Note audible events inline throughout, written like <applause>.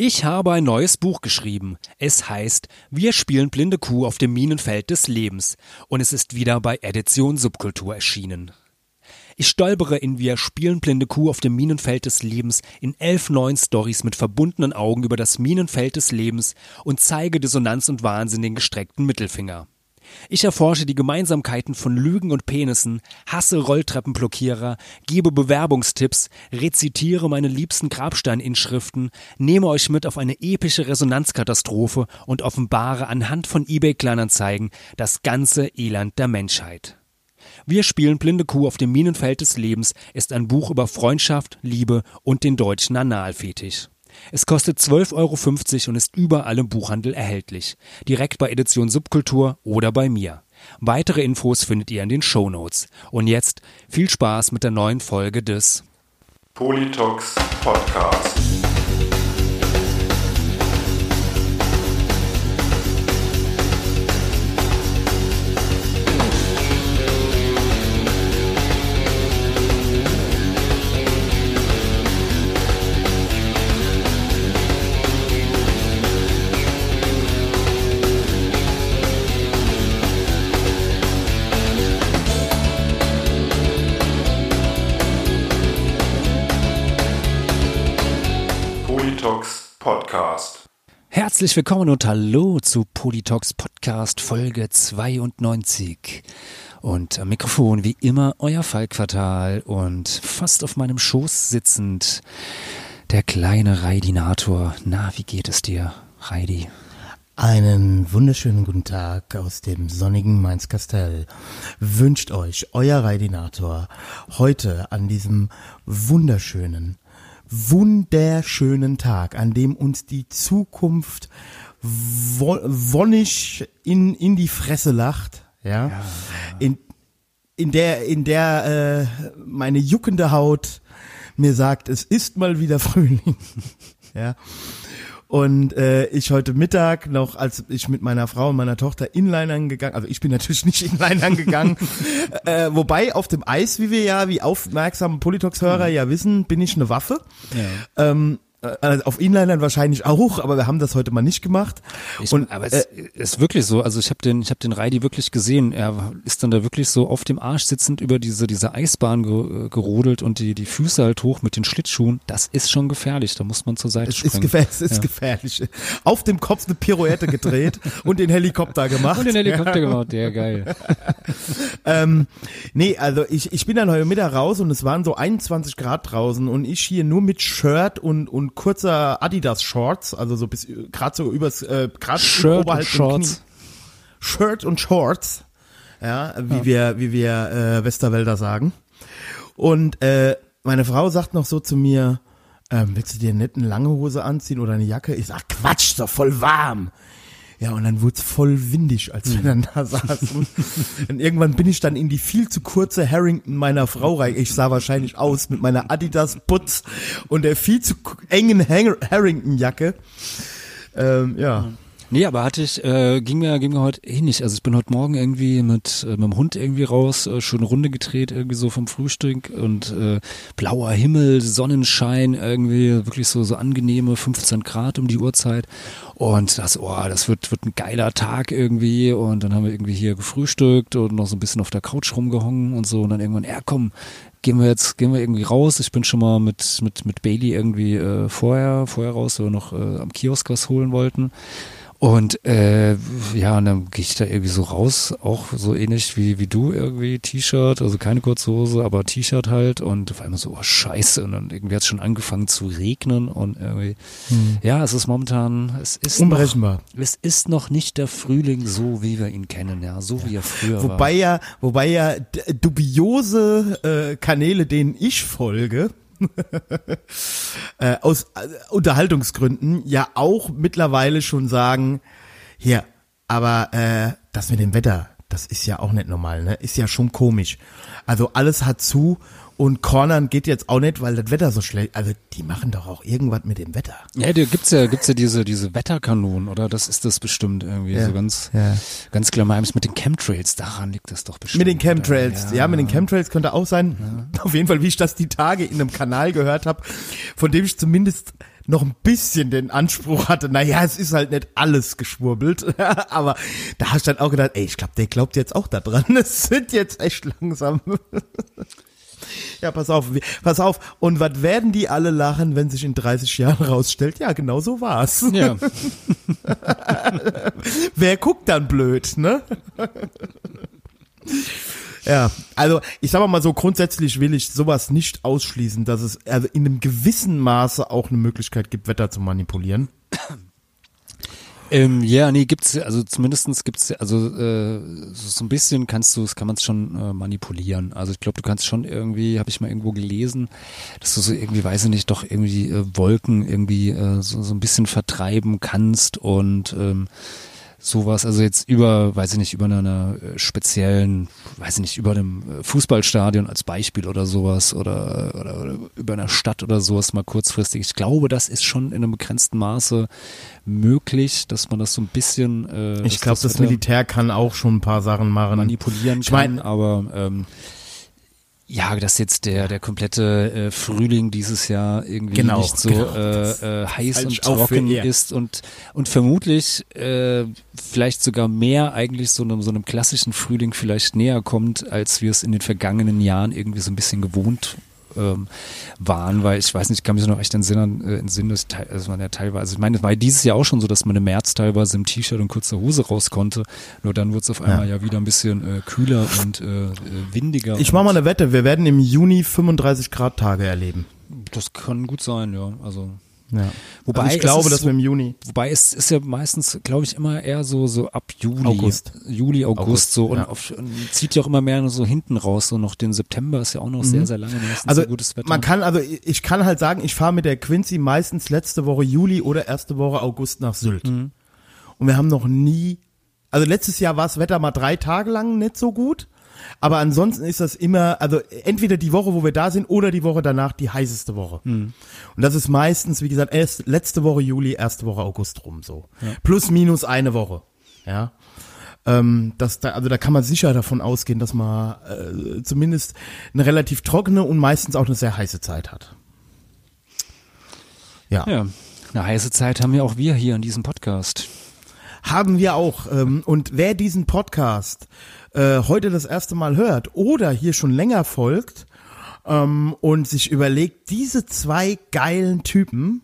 Ich habe ein neues Buch geschrieben. Es heißt Wir spielen blinde Kuh auf dem Minenfeld des Lebens und es ist wieder bei Edition Subkultur erschienen. Ich stolpere in Wir spielen blinde Kuh auf dem Minenfeld des Lebens in elf neuen Stories mit verbundenen Augen über das Minenfeld des Lebens und zeige Dissonanz und Wahnsinn den gestreckten Mittelfinger. Ich erforsche die Gemeinsamkeiten von Lügen und Penissen, hasse Rolltreppenblockierer, gebe Bewerbungstipps, rezitiere meine liebsten Grabsteininschriften, nehme euch mit auf eine epische Resonanzkatastrophe und offenbare anhand von eBay-Kleinanzeigen das ganze Elend der Menschheit. Wir spielen Blinde Kuh auf dem Minenfeld des Lebens ist ein Buch über Freundschaft, Liebe und den deutschen Analfetisch. Es kostet 12,50 Euro und ist überall im Buchhandel erhältlich. Direkt bei Edition Subkultur oder bei mir. Weitere Infos findet ihr in den Show Notes. Und jetzt viel Spaß mit der neuen Folge des Politox Podcast. Podcast. Herzlich willkommen und hallo zu Politox Podcast Folge 92. Und am Mikrofon wie immer euer Fallquartal und fast auf meinem Schoß sitzend der kleine Raidinator. Na, wie geht es dir, Raidi? Einen wunderschönen guten Tag aus dem sonnigen Mainz-Kastell. Wünscht euch euer Raidinator heute an diesem wunderschönen, wunderschönen Tag, an dem uns die Zukunft wo wonnig in, in die Fresse lacht, ja, in, in der, in der äh, meine juckende Haut mir sagt, es ist mal wieder <laughs> Frühling, ja. Und äh, ich heute Mittag noch, als ich mit meiner Frau und meiner Tochter Inlinern gegangen, also ich bin natürlich <laughs> nicht Inlinern gegangen, äh, wobei auf dem Eis, wie wir ja, wie aufmerksame Politox-Hörer ja wissen, bin ich eine Waffe. Ja. Ähm, äh, auf Inlinern wahrscheinlich auch, aber wir haben das heute mal nicht gemacht. Ich, und aber es äh, ist wirklich so, also ich habe den, ich habe den Reidi wirklich gesehen. Er ist dann da wirklich so auf dem Arsch sitzend über diese diese Eisbahn ge, gerodelt und die die Füße halt hoch mit den Schlittschuhen. Das ist schon gefährlich. Da muss man zur Seite es springen. ist, gefährlich, es ist Ja. gefährlich. Auf dem Kopf eine Pirouette gedreht <laughs> und den Helikopter gemacht. Und den Helikopter gemacht, der geil. <laughs> Ähm, nee, also ich, ich bin dann heute Mittag raus und es waren so 21 Grad draußen und ich hier nur mit Shirt und, und kurzer Adidas Shorts, also so bis gerade so übers äh, gerade Shirt und oberhalb Shorts. Shirt und Shorts, ja, wie wir wie wir äh, Westerwälder sagen. Und äh, meine Frau sagt noch so zu mir, ähm, willst du dir nicht eine lange Hose anziehen oder eine Jacke? Ich sag, Quatsch, ist doch voll warm. Ja, und dann wurde es voll windig, als wir dann da saßen. <laughs> und irgendwann bin ich dann in die viel zu kurze Harrington meiner Frau rein. Ich sah wahrscheinlich aus mit meiner Adidas Putz und der viel zu engen Harrington-Jacke. Ähm, ja. Nee, aber hatte ich, äh, ging mir, ging mir heute ähnlich. Also ich bin heute Morgen irgendwie mit, äh, mit dem Hund irgendwie raus, äh, schöne Runde gedreht, irgendwie so vom Frühstück und äh, blauer Himmel, Sonnenschein, irgendwie wirklich so, so angenehme 15 Grad um die Uhrzeit. Und das, oh, das wird, wird ein geiler Tag irgendwie. Und dann haben wir irgendwie hier gefrühstückt und noch so ein bisschen auf der Couch rumgehongen und so. Und dann irgendwann, ja komm, gehen wir jetzt, gehen wir irgendwie raus. Ich bin schon mal mit, mit, mit Bailey irgendwie äh, vorher, vorher raus, weil wir noch äh, am Kiosk was holen wollten. Und äh, ja, und dann gehe ich da irgendwie so raus, auch so ähnlich wie, wie du irgendwie, T-Shirt, also keine kurze Hose, aber T-Shirt halt und auf einmal so, oh scheiße, und dann irgendwie hat es schon angefangen zu regnen und irgendwie, ja, es ist momentan, es ist Unberechenbar. Noch, es ist noch nicht der Frühling so, wie wir ihn kennen, ja, so wie er früher Wobei war. ja, wobei ja dubiose äh, Kanäle, denen ich folge, <laughs> äh, aus äh, Unterhaltungsgründen ja auch mittlerweile schon sagen, hier, aber äh, das mit dem Wetter, das ist ja auch nicht normal, ne? Ist ja schon komisch. Also alles hat zu und Cornern geht jetzt auch nicht, weil das Wetter so schlecht. Also die machen doch auch irgendwas mit dem Wetter. Ja, da gibt's ja, gibt's ja diese, diese Wetterkanonen, oder? Das ist das bestimmt irgendwie Ja, so ganz, ja. ganz glamourös mit den Chemtrails. Daran liegt das doch bestimmt. Mit den Chemtrails, oder? ja. mit den Chemtrails könnte auch sein. <laughs> Auf jeden Fall, wie ich das die Tage in einem Kanal gehört habe, von dem ich zumindest noch ein bisschen den Anspruch hatte, naja, es ist halt nicht alles geschwurbelt, <laughs> aber da hast du dann auch gedacht, ey, ich glaube, der glaubt jetzt auch da dran, <laughs> es sind jetzt echt langsam. Ja, pass auf, pass auf. Und was werden die alle lachen, wenn sich in 30 Jahren rausstellt? Ja, genau so war's. Ja. <laughs> Wer guckt dann blöd, ne? Ja, also ich sag mal so, grundsätzlich will ich sowas nicht ausschließen, dass es also in einem gewissen Maße auch eine Möglichkeit gibt, Wetter zu manipulieren. Ähm, ja, nee, gibt's, also zumindestens gibt's, also äh, so ein bisschen kannst du, kann man es schon äh, manipulieren. Also ich glaube, du kannst schon irgendwie, habe ich mal irgendwo gelesen, dass du so irgendwie, weiß ich nicht, doch irgendwie äh, Wolken irgendwie äh, so, so ein bisschen vertreiben kannst und ähm, sowas, also jetzt über, weiß ich nicht, über einer äh, speziellen, weiß ich nicht, über einem äh, Fußballstadion als Beispiel oder sowas oder, oder, oder über einer Stadt oder sowas mal kurzfristig. Ich glaube, das ist schon in einem begrenzten Maße möglich, dass man das so ein bisschen. Äh, ich glaube, das, das Militär kann auch schon ein paar Sachen machen. Manipulieren ich mein, kann, aber ähm, ja, dass jetzt der der komplette äh, Frühling dieses Jahr irgendwie genau, nicht so genau, äh, äh, heiß und trocken ist und und vermutlich äh, vielleicht sogar mehr eigentlich so einem so einem klassischen Frühling vielleicht näher kommt, als wir es in den vergangenen Jahren irgendwie so ein bisschen gewohnt ähm, waren, weil ich weiß nicht, ich kann mich noch echt entsinnen, äh, entsinnen dass, dass man ja teilweise, also ich meine, es war dieses Jahr auch schon so, dass man im März teilweise im T-Shirt und kurzer Hose raus konnte, nur dann wurde es auf einmal ja. ja. wieder ein bisschen äh, kühler und äh, äh windiger. Ich mache mal eine Wette, wir werden im Juni 35 Grad Tage erleben. Das kann gut sein, ja, also ja. Wobei also ich glaube, dass wir im Juni. Wobei es ist ja meistens, glaube ich, immer eher so so ab Juli, August. Juli, August, August so und, ja. auf, und, zieht ja auch immer mehr so hinten raus. So noch den September ist ja auch noch mhm. sehr sehr lange meistens also gutes Wetter. Man kann also ich kann halt sagen, ich fahre mit der Quincy meistens letzte Woche Juli oder erste Woche August nach Sylt. Mhm. Und wir haben noch nie, also letztes Jahr war das Wetter mal drei Tage lang nicht so gut. Aber ansonsten ist das immer, also entweder die Woche, wo wir da sind, oder die Woche danach die heißeste Woche. Mhm. Und das ist meistens, wie gesagt, erst letzte Woche Juli, erste Woche August rum so. Ja. Plus minus eine Woche. Ja. Ähm, das da, also da kann man sicher davon ausgehen, dass man äh, zumindest eine relativ trockene und meistens auch eine sehr heiße Zeit hat. Ja. ja. Eine heiße Zeit haben ja auch wir hier in diesem Podcast. Haben wir auch. Ähm, und wer diesen Podcast äh, heute das erste Mal hört oder hier schon länger folgt ähm, und sich überlegt, diese zwei geilen Typen,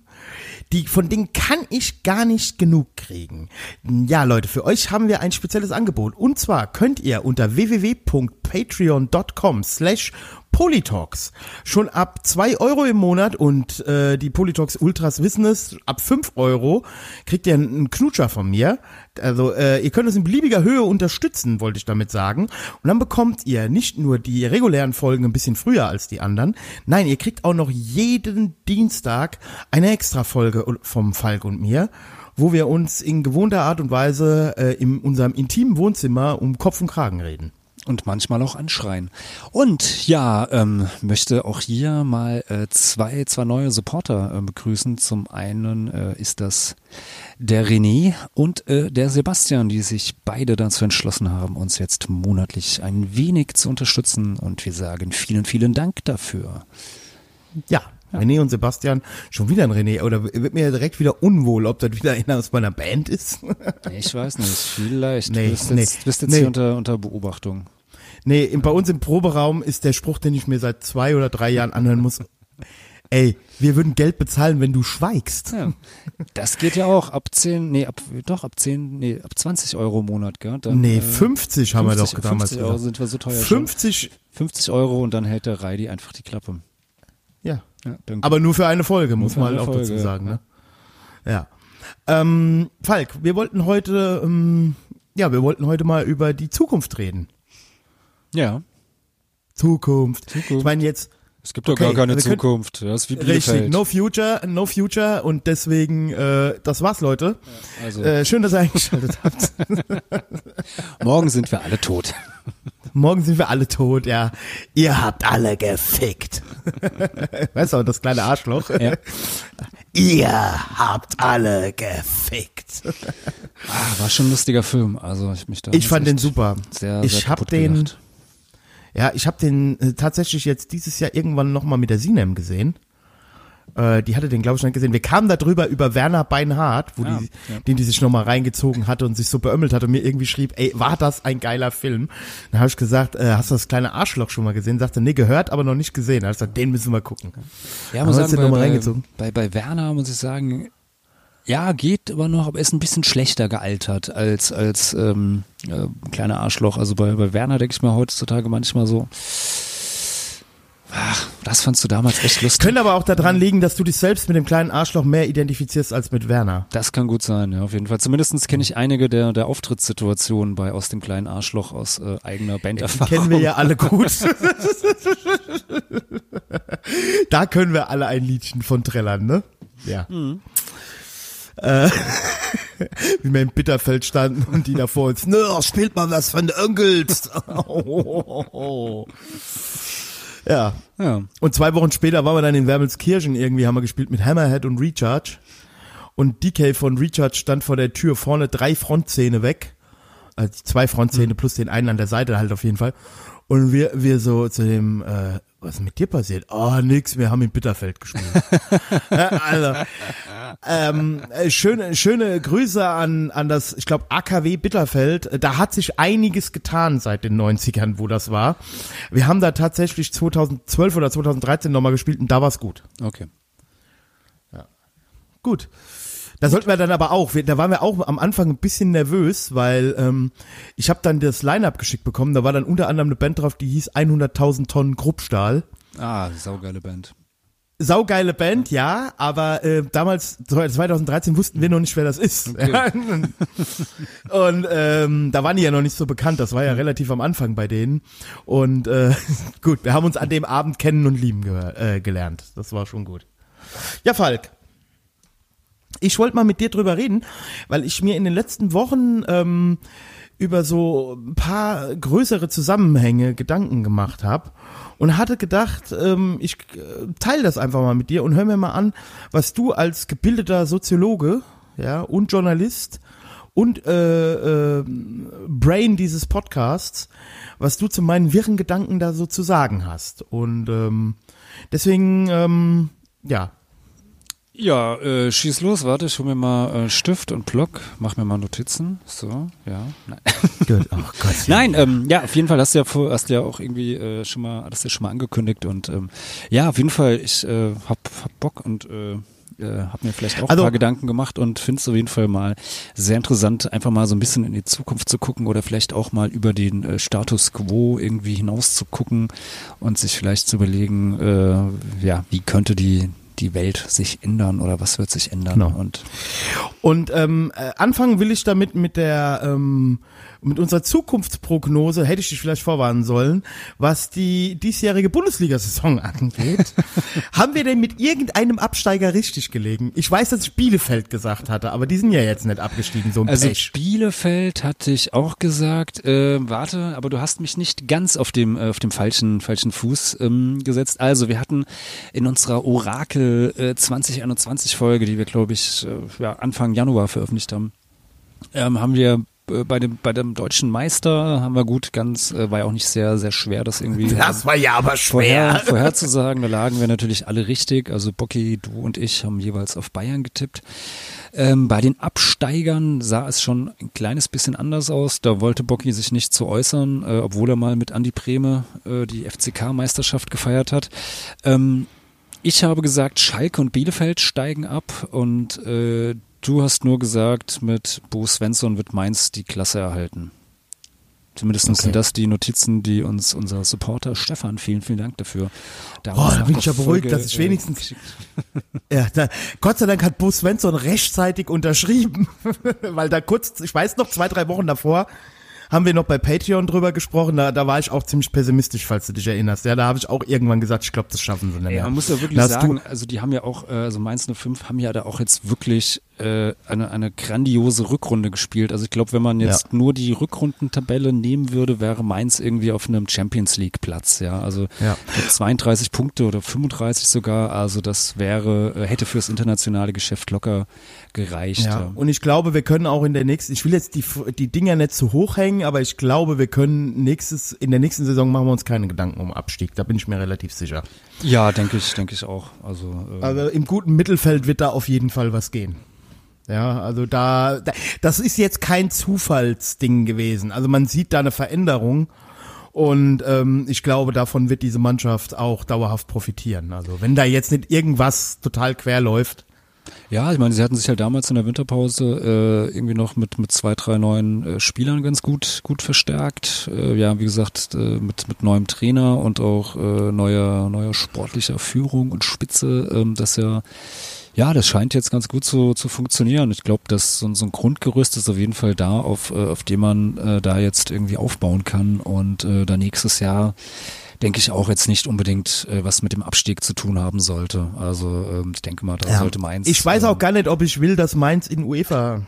die, von denen kann ich gar nicht genug kriegen. Ja, Leute, für euch haben wir ein spezielles Angebot. Und zwar könnt ihr unter www.patreon.com slash Polytalks. Schon ab zwei Euro im Monat und äh, die Polytalks Ultras wissen es, ab fünf Euro kriegt ihr einen Knutscher von mir. Also äh, ihr könnt es in beliebiger Höhe unterstützen, wollte ich damit sagen. Und dann bekommt ihr nicht nur die regulären Folgen ein bisschen früher als die anderen, nein, ihr kriegt auch noch jeden Dienstag eine extra Folge vom Falk und mir wo wir uns in gewohnter Art und Weise äh, in unserem intimen Wohnzimmer um Kopf und Kragen reden und manchmal auch anschreien. Und ja, ähm, möchte auch hier mal äh, zwei, zwei neue Supporter äh, begrüßen. Zum einen äh, ist das der René und äh, der Sebastian, die sich beide dazu entschlossen haben, uns jetzt monatlich ein wenig zu unterstützen. Und wir sagen vielen, vielen Dank dafür. Ja, René und Sebastian, schon wieder ein René, oder wird mir direkt wieder unwohl, ob das wieder einer aus meiner Band ist? <laughs> ich weiß nicht, vielleicht. Nee, du bist jetzt, nee, bist jetzt nee. hier unter, unter Beobachtung. Nee, bei uns im Proberaum ist der Spruch, den ich mir seit zwei oder drei Jahren anhören muss. Ey, wir würden Geld bezahlen, wenn du schweigst. Ja, das geht ja auch ab 10, nee, ab, doch, ab 10, nee, ab 20 Euro im Monat, gell? Dann, nee, 50 äh, haben 50, wir doch damals 50 Euro sind wir so teuer 50? Schon. 50 Euro und dann hält der Reidi einfach die Klappe. Ja. ja Aber nur für eine Folge, muss man auch Folge, dazu sagen, ne? Ja. Ähm, Falk, wir wollten heute, ähm, ja, wir wollten heute mal über die Zukunft reden. Ja. Zukunft. Zukunft. Ich meine jetzt. Es gibt doch okay, gar keine Zukunft. Das ist wie Richtig, no future, no future und deswegen, äh, das war's, Leute. Ja, also. äh, schön, dass ihr <laughs> eingeschaltet habt. <laughs> Morgen sind wir alle tot. Morgen sind wir alle tot, ja. Ihr habt alle gefickt. <laughs> weißt du, das kleine Arschloch. Ja. Ihr habt alle gefickt. Ah, war schon ein lustiger Film. Also ich mich da. Ich fand den super. Sehr, sehr ich habe den. Gedacht. Ja, ich habe den äh, tatsächlich jetzt dieses Jahr irgendwann nochmal mit der Sinem gesehen. Äh, die hatte den, glaube ich, nicht gesehen. Wir kamen da drüber über Werner Beinhardt, wo Ah, die, ja. den die sich nochmal reingezogen hatte und sich so beömmelt hat und mir irgendwie schrieb, ey, war das ein geiler Film? Dann habe ich gesagt, äh, hast du das kleine Arschloch schon mal gesehen? Sagte, nee, gehört, aber noch nicht gesehen. Da hab ich gesagt, den müssen wir gucken. Ja, muss sagen, den bei, nochmal bei, reingezogen? bei, bei Werner muss ich sagen, ja, geht aber noch, aber ist ein bisschen schlechter gealtert als, als ähm, äh, kleiner Arschloch. Also bei, bei Werner denke ich mir heutzutage manchmal so, ach, das fandst du damals echt lustig. Könnte aber auch daran liegen, dass du dich selbst mit dem kleinen Arschloch mehr identifizierst als mit Werner. Das kann gut sein, ja, auf jeden Fall. Zumindest kenne ich einige der, der Auftrittssituationen bei aus dem kleinen Arschloch aus äh, eigener Banderfahrung. Kennen wir ja alle gut. <laughs> da können wir alle ein Liedchen von trällern, ne? Ja. Äh, <laughs> wie wir im Bitterfeld standen und die da vor uns, ne, spielt mal was von den Onkels. ja. Ja. Und zwei Wochen später waren wir dann in Wermelskirchen irgendwie, haben wir gespielt mit Hammerhead und Recharge. Und DK von Recharge stand vor der Tür, vorne drei Frontzähne weg. Also zwei Frontzähne plus den einen an der Seite halt auf jeden Fall. Und wir, wir so zu dem, äh, was ist mit dir passiert? Oh, nix, wir haben in Bitterfeld gespielt. Ja, <laughs> also, ähm, äh, schöne, schöne Grüße an, an das, ich glaube, AKW Bitterfeld. Äh, Da hat sich einiges getan seit den 90ern, wo das war. Wir haben da tatsächlich 2012 oder 2013 nochmal gespielt und da war's gut. Okay. Gut. Da sollten wir dann aber auch, wir, da waren wir auch am Anfang ein bisschen nervös, weil ähm, ich habe dann das Line-Up geschickt bekommen. Da war dann unter anderem eine Band drauf, die hieß 100.000 Tonnen Gruppstahl. Ah, saugeile Band. Saugeile Band, ja, aber äh, damals, 2013, wussten wir noch nicht, wer das ist. <laughs> und ähm, da waren die ja noch nicht so bekannt, das war ja relativ am Anfang bei denen. Und äh, <laughs> gut, wir haben uns an dem Abend kennen und lieben äh, gelernt. Das war schon gut. Ja, Falk. Ich wollte mal mit dir drüber reden, weil ich mir in den letzten Wochen ähm, über so ein paar größere Zusammenhänge Gedanken gemacht habe und hatte gedacht, ähm, ich äh, teile das einfach mal mit dir und hör mir mal an, was du als gebildeter Soziologe ja, und Journalist und äh, äh, Brain dieses Podcasts, was du zu meinen wirren Gedanken da so zu sagen hast. Und ähm, deswegen, ähm, ja, Ja, äh, schieß los, warte, ich hol mir mal äh, Stift und Block, mach mir mal Notizen. So, ja. Nein, <laughs> gut. Oh Gott. Nein ähm, ja, auf jeden Fall hast du ja vor, hast du ja auch irgendwie äh, schon mal, das ja schon mal angekündigt und ähm, ja, auf jeden Fall, ich äh, hab, hab Bock und äh, äh, hab mir vielleicht auch Also- ein paar Gedanken gemacht und finde es auf jeden Fall mal sehr interessant, einfach mal so ein bisschen in die Zukunft zu gucken oder vielleicht auch mal über den äh, Status quo irgendwie hinaus zu gucken und sich vielleicht zu überlegen, äh, ja, wie könnte die die Welt sich ändern oder was wird sich ändern Genau. und Und ähm, äh, anfangen will ich damit mit der ähm, mit unserer Zukunftsprognose, hätte ich dich vielleicht vorwarnen sollen, was die diesjährige Bundesliga-Saison <laughs> angeht. Haben wir denn mit irgendeinem Absteiger richtig gelegen? Ich weiß, dass ich Bielefeld gesagt hatte, aber die sind ja jetzt nicht abgestiegen, so ein Also Pech. Bielefeld hatte ich auch gesagt, äh, warte, aber du hast mich nicht ganz auf dem äh, auf dem falschen falschen Fuß ähm, gesetzt. Also wir hatten in unserer Orakel äh, 2021 Folge, die wir glaube ich äh, ja, Anfang Januar veröffentlicht haben, ähm, haben wir bei dem bei dem deutschen Meister haben wir gut ganz äh, war ja auch nicht sehr sehr schwer das irgendwie Das war ja aber vorher, schwer. <laughs> vorherzusagen. Da lagen wir natürlich alle richtig. Also Bocky, du und ich haben jeweils auf Bayern getippt. Ähm, bei den Absteigern sah es schon ein kleines bisschen anders aus. Da wollte Bocky sich nicht zu äußern, äh, obwohl er mal mit Andi Brehme äh, die FCK-Meisterschaft gefeiert hat. Ähm, ich habe gesagt, Schalke und Bielefeld steigen ab und äh, du hast nur gesagt, mit Bo Svensson wird Mainz die Klasse erhalten. Zumindest Okay. sind das die Notizen, die uns unser Supporter Stefan, vielen, vielen Dank dafür. Oh, damals da nach bin ich ja beruhigt, dass ich äh, wenigstens- <laughs> Ja, da, Gott sei Dank hat Bo Svensson rechtzeitig unterschrieben, <laughs> weil da kurz, ich weiß noch, zwei, drei Wochen davor haben wir noch bei Patreon drüber gesprochen, da, da war ich auch ziemlich pessimistisch, falls du dich erinnerst. Ja, da habe ich auch irgendwann gesagt, ich glaube, das schaffen sie nicht Ja, mehr. man muss ja wirklich sagen, also die haben ja auch, äh, also Mainz 05 haben ja da auch jetzt wirklich äh, eine, eine grandiose Rückrunde gespielt. Also ich glaube, wenn man jetzt ja. nur die Rückrundentabelle nehmen würde, wäre Mainz irgendwie auf einem Champions League Platz. Ja, also ja. 32 Punkte oder 35 sogar. Also das wäre, äh, hätte fürs internationale Geschäft locker gereicht. Ja. Und ich glaube, wir können auch in der nächsten, ich will jetzt die, die Dinger nicht zu hoch hängen, aber ich glaube, wir können nächstes, in der nächsten Saison machen wir uns keine Gedanken um Abstieg. Da bin ich mir relativ sicher. Ja, denke ich, denke ich auch. Also, äh, also im guten Mittelfeld wird da auf jeden Fall was gehen. Ja, also da, das ist jetzt kein Zufallsding gewesen. Also man sieht da eine Veränderung und ähm, ich glaube, davon wird diese Mannschaft auch dauerhaft profitieren. Also wenn da jetzt nicht irgendwas total quer läuft. Ja, ich meine, sie hatten sich halt damals in der Winterpause äh, irgendwie noch mit mit zwei, drei neuen äh, Spielern ganz gut gut verstärkt. Äh, ja, wie gesagt, äh, mit mit neuem Trainer und auch äh, neuer neuer sportlicher Führung und Spitze, ähm, dass ja ja, das scheint jetzt ganz gut zu, zu funktionieren. Ich glaube, dass so, so, ein Grundgerüst ist auf jeden Fall da, auf, äh, auf dem man äh, da jetzt irgendwie aufbauen kann und äh, da nächstes Jahr denke ich auch jetzt nicht unbedingt äh, was mit dem Abstieg zu tun haben sollte. Also ähm, ich denke mal, da ja. sollte Mainz. Ich weiß auch ähm, gar nicht, ob ich will, dass Mainz in UEFA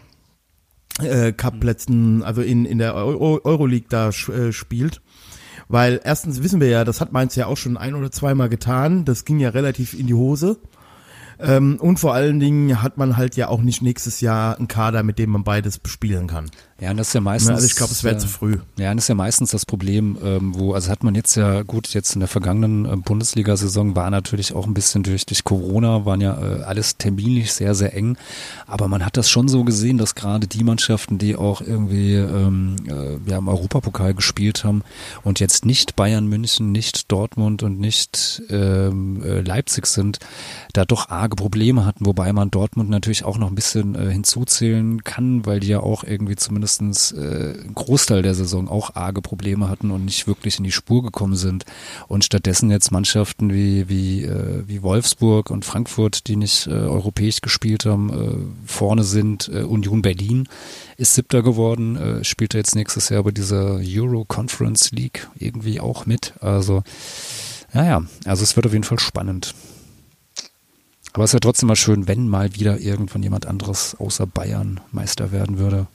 äh, Cup Plätzen, also in in der Euro Euroleague da äh, spielt. Weil erstens wissen wir ja, das hat Mainz ja auch schon ein oder zweimal getan. Das ging ja relativ in die Hose. Ähm, und vor allen Dingen hat man halt ja auch nicht nächstes Jahr einen Kader, mit dem man beides bespielen kann. Ja, und das ist ja meistens. Also ich glaube, es wäre äh, zu früh. Ja, und das ist ja meistens das Problem, ähm, wo, also hat man jetzt ja, gut, jetzt in der vergangenen äh, Bundesliga-Saison war natürlich auch ein bisschen durch, durch Corona, waren ja äh, alles terminlich sehr, sehr eng. Aber man hat das schon so gesehen, dass gerade die Mannschaften, die auch irgendwie ähm, äh, ja, im Europapokal gespielt haben und jetzt nicht Bayern München, nicht Dortmund und nicht ähm, äh, Leipzig sind, da doch arge Probleme hatten, wobei man Dortmund natürlich auch noch ein bisschen äh, hinzuzählen kann, weil die ja auch irgendwie zumindest mindestens äh, einen Großteil der Saison auch arge Probleme hatten und nicht wirklich in die Spur gekommen sind. Und stattdessen jetzt Mannschaften wie, wie, äh, wie Wolfsburg und Frankfurt, die nicht äh, europäisch gespielt haben, äh, vorne sind. Äh, Union Berlin ist siebter geworden, äh, spielt jetzt nächstes Jahr bei dieser Euro Conference League irgendwie auch mit. Also, naja, also es wird auf jeden Fall spannend. Aber es wäre trotzdem mal schön, wenn mal wieder irgendwann jemand anderes außer Bayern Meister werden würde.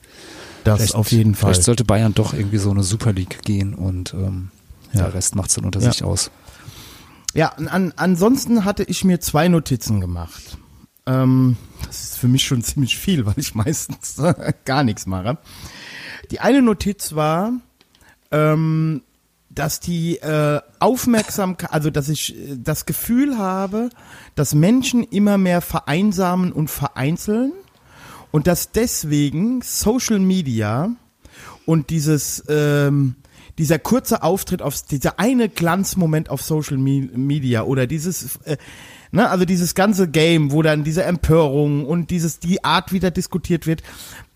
Das vielleicht, auf jeden Fall. Vielleicht sollte Bayern doch irgendwie so eine Super League gehen und ähm, ja. der Rest macht es dann unter ja. sich aus. Ja, an, ansonsten hatte ich mir zwei Notizen gemacht. Ähm, das ist für mich schon <laughs> ziemlich viel, weil ich meistens <laughs> gar nichts mache. Die eine Notiz war, ähm, dass die äh, Aufmerksamkeit, also dass ich äh, das Gefühl habe, dass Menschen immer mehr vereinsamen und vereinzeln und dass deswegen Social Media und dieses ähm, dieser kurze Auftritt auf dieser eine Glanzmoment auf Social Media oder dieses äh, ne, also dieses ganze Game, wo dann diese Empörung und dieses die Art wieder diskutiert wird,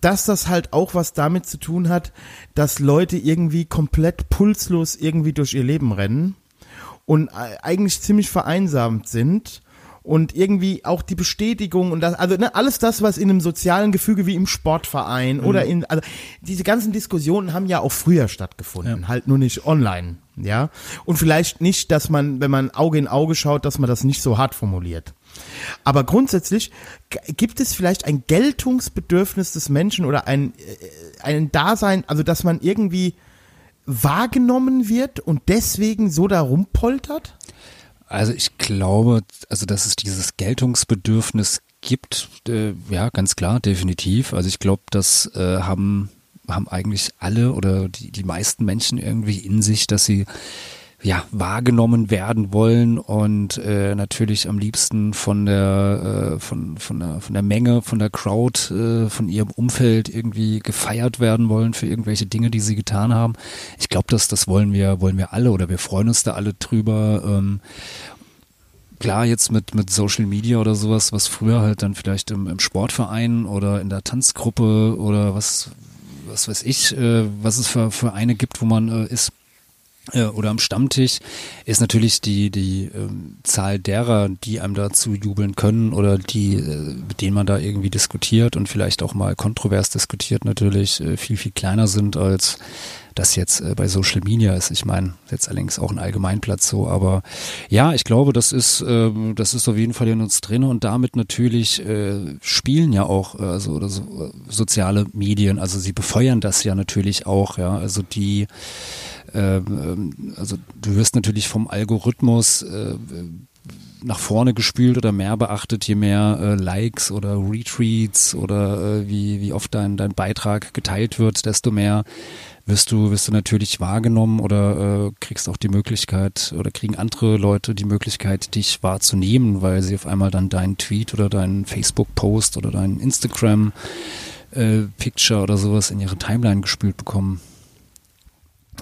dass das halt auch was damit zu tun hat, dass Leute irgendwie komplett pulslos irgendwie durch ihr Leben rennen und äh, eigentlich ziemlich vereinsamt sind und irgendwie auch die Bestätigung und das, also ne, alles das, was in einem sozialen Gefüge wie im Sportverein mhm. oder in, also diese ganzen Diskussionen haben ja auch früher stattgefunden, ja. halt nur nicht online, ja. Und vielleicht nicht, dass man, wenn man Auge in Auge schaut, dass man das nicht so hart formuliert. Aber grundsätzlich gibt es vielleicht ein Geltungsbedürfnis des Menschen oder ein, äh, ein Dasein, also dass man irgendwie wahrgenommen wird und deswegen so da rumpoltert? Also ich glaube, also dass es dieses Geltungsbedürfnis gibt, äh, ja, ganz klar, definitiv. Also ich glaube, das äh, haben, haben eigentlich alle oder die, die meisten Menschen irgendwie in sich, dass sie ja, wahrgenommen werden wollen und äh, natürlich am liebsten von der, äh, von, von, der, von der Menge, von der Crowd, äh, von ihrem Umfeld irgendwie gefeiert werden wollen für irgendwelche Dinge, die sie getan haben. Ich glaube, dass das wollen wir, wollen wir alle oder wir freuen uns da alle drüber. Ähm, klar jetzt mit mit Social Media oder sowas, was früher halt dann vielleicht im, im Sportverein oder in der Tanzgruppe oder was was weiß ich, äh, was es für Vereine gibt, wo man äh, ist, oder am Stammtisch ist natürlich die die ähm, Zahl derer, die einem dazu jubeln können oder die äh, mit denen man da irgendwie diskutiert und vielleicht auch mal kontrovers diskutiert natürlich äh, viel viel kleiner sind als das jetzt äh, bei Social Media ist. Ich meine, jetzt allerdings auch ein Allgemeinplatz so, aber ja, ich glaube, das ist äh, das ist auf jeden Fall in uns drin und damit natürlich äh, spielen ja auch äh, also oder so, äh, soziale Medien, also sie befeuern das ja natürlich auch, ja, also die also du wirst natürlich vom Algorithmus äh, nach vorne gespült oder mehr beachtet, je mehr äh, Likes oder Retweets oder äh, wie, wie oft dein, dein Beitrag geteilt wird, desto mehr wirst du, wirst du natürlich wahrgenommen oder äh, kriegst auch die Möglichkeit oder kriegen andere Leute die Möglichkeit, dich wahrzunehmen, weil sie auf einmal dann deinen Tweet oder deinen Facebook-Post oder deinen Instagram-Picture äh, oder sowas in ihre Timeline gespült bekommen.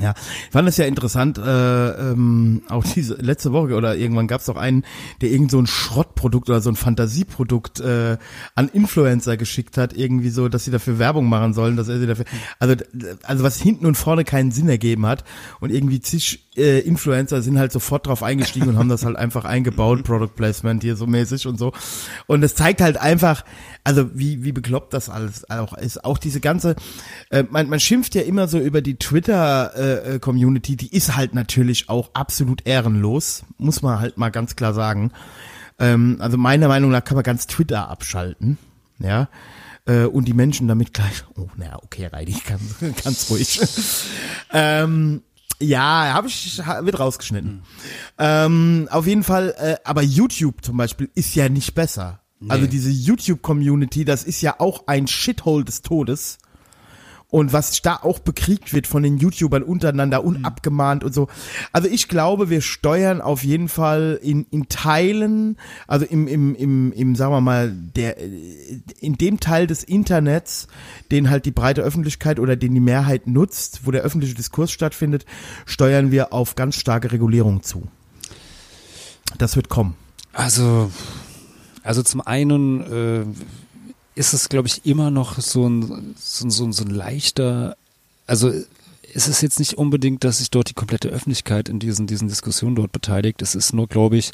Ja, ich fand es ja interessant, äh, ähm, auch diese letzte Woche oder irgendwann gab es doch einen, der irgend so ein Schrottprodukt oder so ein Fantasieprodukt äh, an Influencer geschickt hat, irgendwie so, dass sie dafür Werbung machen sollen, dass er sie dafür, also also was hinten und vorne keinen Sinn ergeben hat und irgendwie zig äh, Influencer sind halt sofort drauf eingestiegen und haben das halt einfach eingebaut, Product Placement hier so mäßig und so und es zeigt halt einfach, also wie wie bekloppt das alles auch ist, auch diese ganze, äh, man man schimpft ja immer so über die Twitter äh, äh, Community, die ist halt natürlich auch absolut ehrenlos, muss man halt mal ganz klar sagen. Ähm, also meiner Meinung nach kann man ganz Twitter abschalten, ja. Äh, und die Menschen damit gleich, oh, naja, okay, Reidi, <laughs> ganz, ganz ruhig. ähm, ja, habe ich, wird rausgeschnitten. Mhm. Ähm, auf jeden Fall, äh, aber YouTube zum Beispiel ist ja nicht besser. Nee. Also diese YouTube-Community, das ist ja auch ein Shithole des Todes und was da auch bekriegt wird von den YouTubern untereinander unabgemahnt und so. Also ich glaube, wir steuern auf jeden Fall in, in Teilen, also im, im, im, im, sagen wir mal, der, in dem Teil des Internets, den halt die breite Öffentlichkeit oder den die Mehrheit nutzt, wo der öffentliche Diskurs stattfindet, steuern wir auf ganz starke Regulierung zu. Das wird kommen. Also, also zum einen, äh, ist es, glaube ich, immer noch so ein, so, so, so ein leichter, also es ist jetzt nicht unbedingt, dass sich dort die komplette Öffentlichkeit in diesen, diesen Diskussionen dort beteiligt. Es ist nur, glaube ich,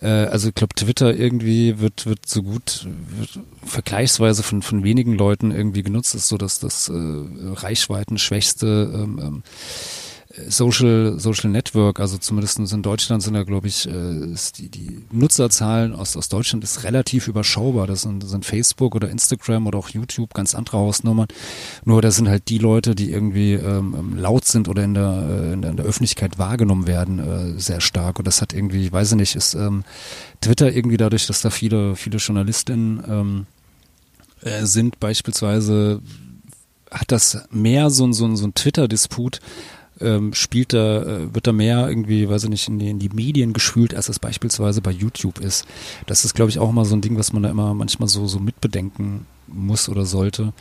äh, also ich glaube, Twitter irgendwie wird, wird so gut, wird vergleichsweise von, von wenigen Leuten irgendwie genutzt, ist so dass das äh, reichweitenschwächste ähm, ähm, Social, Social Network, also zumindest in Deutschland sind da, glaube ich, äh, die, die Nutzerzahlen aus, aus Deutschland ist relativ überschaubar. Das sind, sind Facebook oder Instagram oder auch YouTube ganz andere Hausnummern. Nur das sind halt die Leute, die irgendwie ähm, laut sind oder in der, äh, in der, in der Öffentlichkeit wahrgenommen werden, äh, sehr stark. Und das hat irgendwie, weiß ich nicht, ist ähm, Twitter irgendwie dadurch, dass da viele, viele Journalistinnen ähm, äh, sind beispielsweise, hat das mehr so, so, so ein Twitter-Disput ähm, spielt da, äh, wird da mehr irgendwie, weiß ich nicht, in die, in die Medien geschwült, als es beispielsweise bei YouTube ist. Das ist, glaube ich, auch mal so ein Ding, was man da immer manchmal so, so mitbedenken muss oder sollte.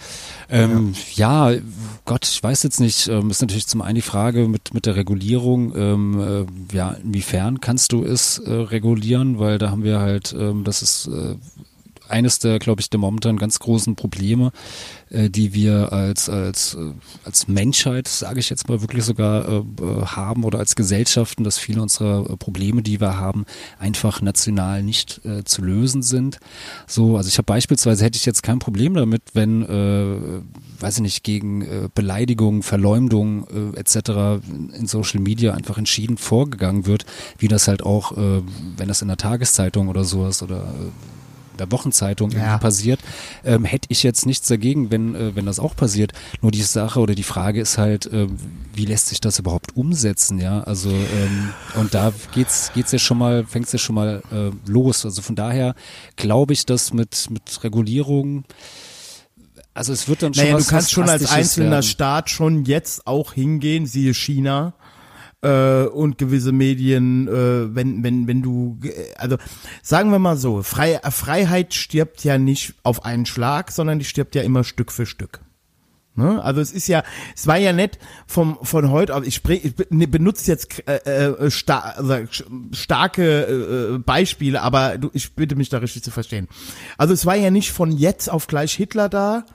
Ähm, ja. ja. Gott, ich weiß jetzt nicht, ähm, ist natürlich zum einen die Frage mit, mit der Regulierung, ähm, äh, ja, inwiefern kannst du es äh, regulieren, weil da haben wir halt, ähm, das ist äh, eines der, glaube ich, der momentan ganz großen Probleme, äh, die wir als als äh, als Menschheit, sage ich jetzt mal wirklich sogar äh, äh, haben oder als Gesellschaften, dass viele unserer äh, Probleme, die wir haben, einfach national nicht äh, zu lösen sind. So, also ich habe beispielsweise hätte ich jetzt kein Problem damit, wenn äh, weiß ich nicht gegen äh, Beleidigung, Verleumdung äh, etc. in Social Media einfach entschieden vorgegangen wird, wie das halt auch, äh, wenn das in der Tageszeitung oder sowas oder der Wochenzeitung ja. passiert, ähm, hätte ich jetzt nichts dagegen, wenn, äh, wenn das auch passiert. Nur die Sache oder die Frage ist halt, äh, wie lässt sich das überhaupt umsetzen, ja? Also ähm, und da geht's geht's ja schon mal, fängt's ja schon mal äh, los. Also von daher glaube ich, dass mit mit Regulierung also es wird dann schon naja, was, du kannst schon als einzelner werden. Staat schon jetzt auch hingehen, siehe China, äh, und gewisse Medien, äh, wenn, wenn, wenn du, also sagen wir mal so, Frei, Freiheit stirbt ja nicht auf einen Schlag, sondern die stirbt ja immer Stück für Stück. Ne? Also es ist ja, es war ja nett vom von heute auf. Ich, sprech, ich ne, benutze jetzt äh, äh, star also starke äh, Beispiele, aber du, ich bitte mich da richtig zu verstehen. Also es war ja nicht von jetzt auf gleich Hitler da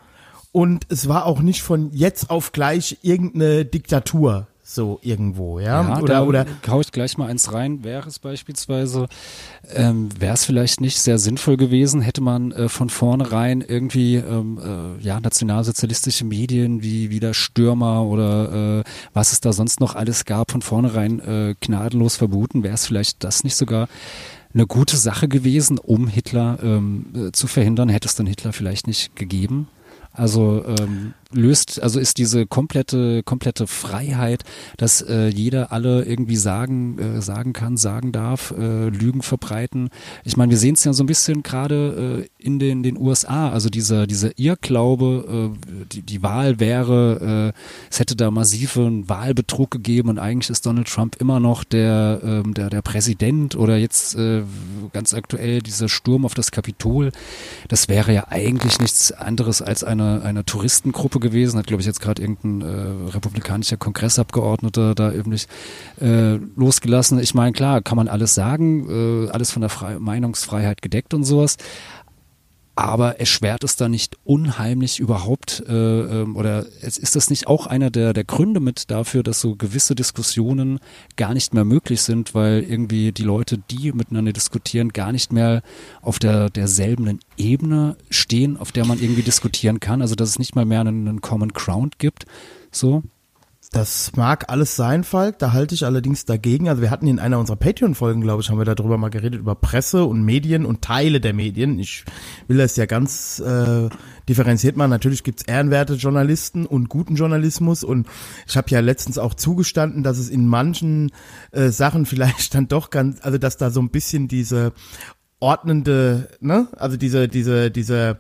und es war auch nicht von jetzt auf gleich irgendeine Diktatur so irgendwo, ja? Ja, oder, oder hau ich gleich mal eins rein. Wäre es beispielsweise, ähm, wäre es vielleicht nicht sehr sinnvoll gewesen, hätte man äh, von vornherein irgendwie ähm, äh, ja nationalsozialistische Medien wie wie der Stürmer oder äh, was es da sonst noch alles gab, von vornherein äh, gnadenlos verboten. Wäre es vielleicht das nicht sogar eine gute Sache gewesen, um Hitler ähm, äh, zu verhindern? Hätte es dann Hitler vielleicht nicht gegeben? Also ähm, löst, also ist diese komplette, komplette Freiheit, dass äh, jeder alle irgendwie sagen, äh, sagen kann, sagen darf, äh, Lügen verbreiten. Ich meine, wir sehen es ja so ein bisschen gerade äh, in den, den USA, also dieser, dieser Irrglaube, äh, die, die Wahl wäre, äh, es hätte da massiven Wahlbetrug gegeben und eigentlich ist Donald Trump immer noch der, ähm, der, der Präsident oder jetzt äh, ganz aktuell dieser Sturm auf das Kapitol. Das wäre ja eigentlich nichts anderes als eine, eine Touristengruppe gewesen, hat glaube ich jetzt gerade irgendein äh, republikanischer Kongressabgeordneter da irgendwie äh, losgelassen. Ich meine, klar, kann man alles sagen, äh, alles von der Fre Meinungsfreiheit gedeckt und sowas. Aber erschwert es da nicht unheimlich überhaupt, äh, ähm, oder ist das nicht auch einer der, der Gründe mit dafür, dass so gewisse Diskussionen gar nicht mehr möglich sind, weil irgendwie die Leute, die miteinander diskutieren, gar nicht mehr auf der derselben Ebene stehen, auf der man irgendwie diskutieren kann, also dass es nicht mal mehr einen, einen Common Ground gibt, so? Das mag alles sein, Falk, da halte ich allerdings dagegen. Also wir hatten in einer unserer Patreon-Folgen, glaube ich, haben wir darüber mal geredet, über Presse und Medien und Teile der Medien. Ich will das ja ganz äh, differenziert machen. Natürlich gibt's ehrenwerte Journalisten und guten Journalismus und ich habe ja letztens auch zugestanden, dass es in manchen äh, Sachen <laughs> vielleicht dann doch ganz, also dass da so ein bisschen diese ordnende, ne, also diese, diese, diese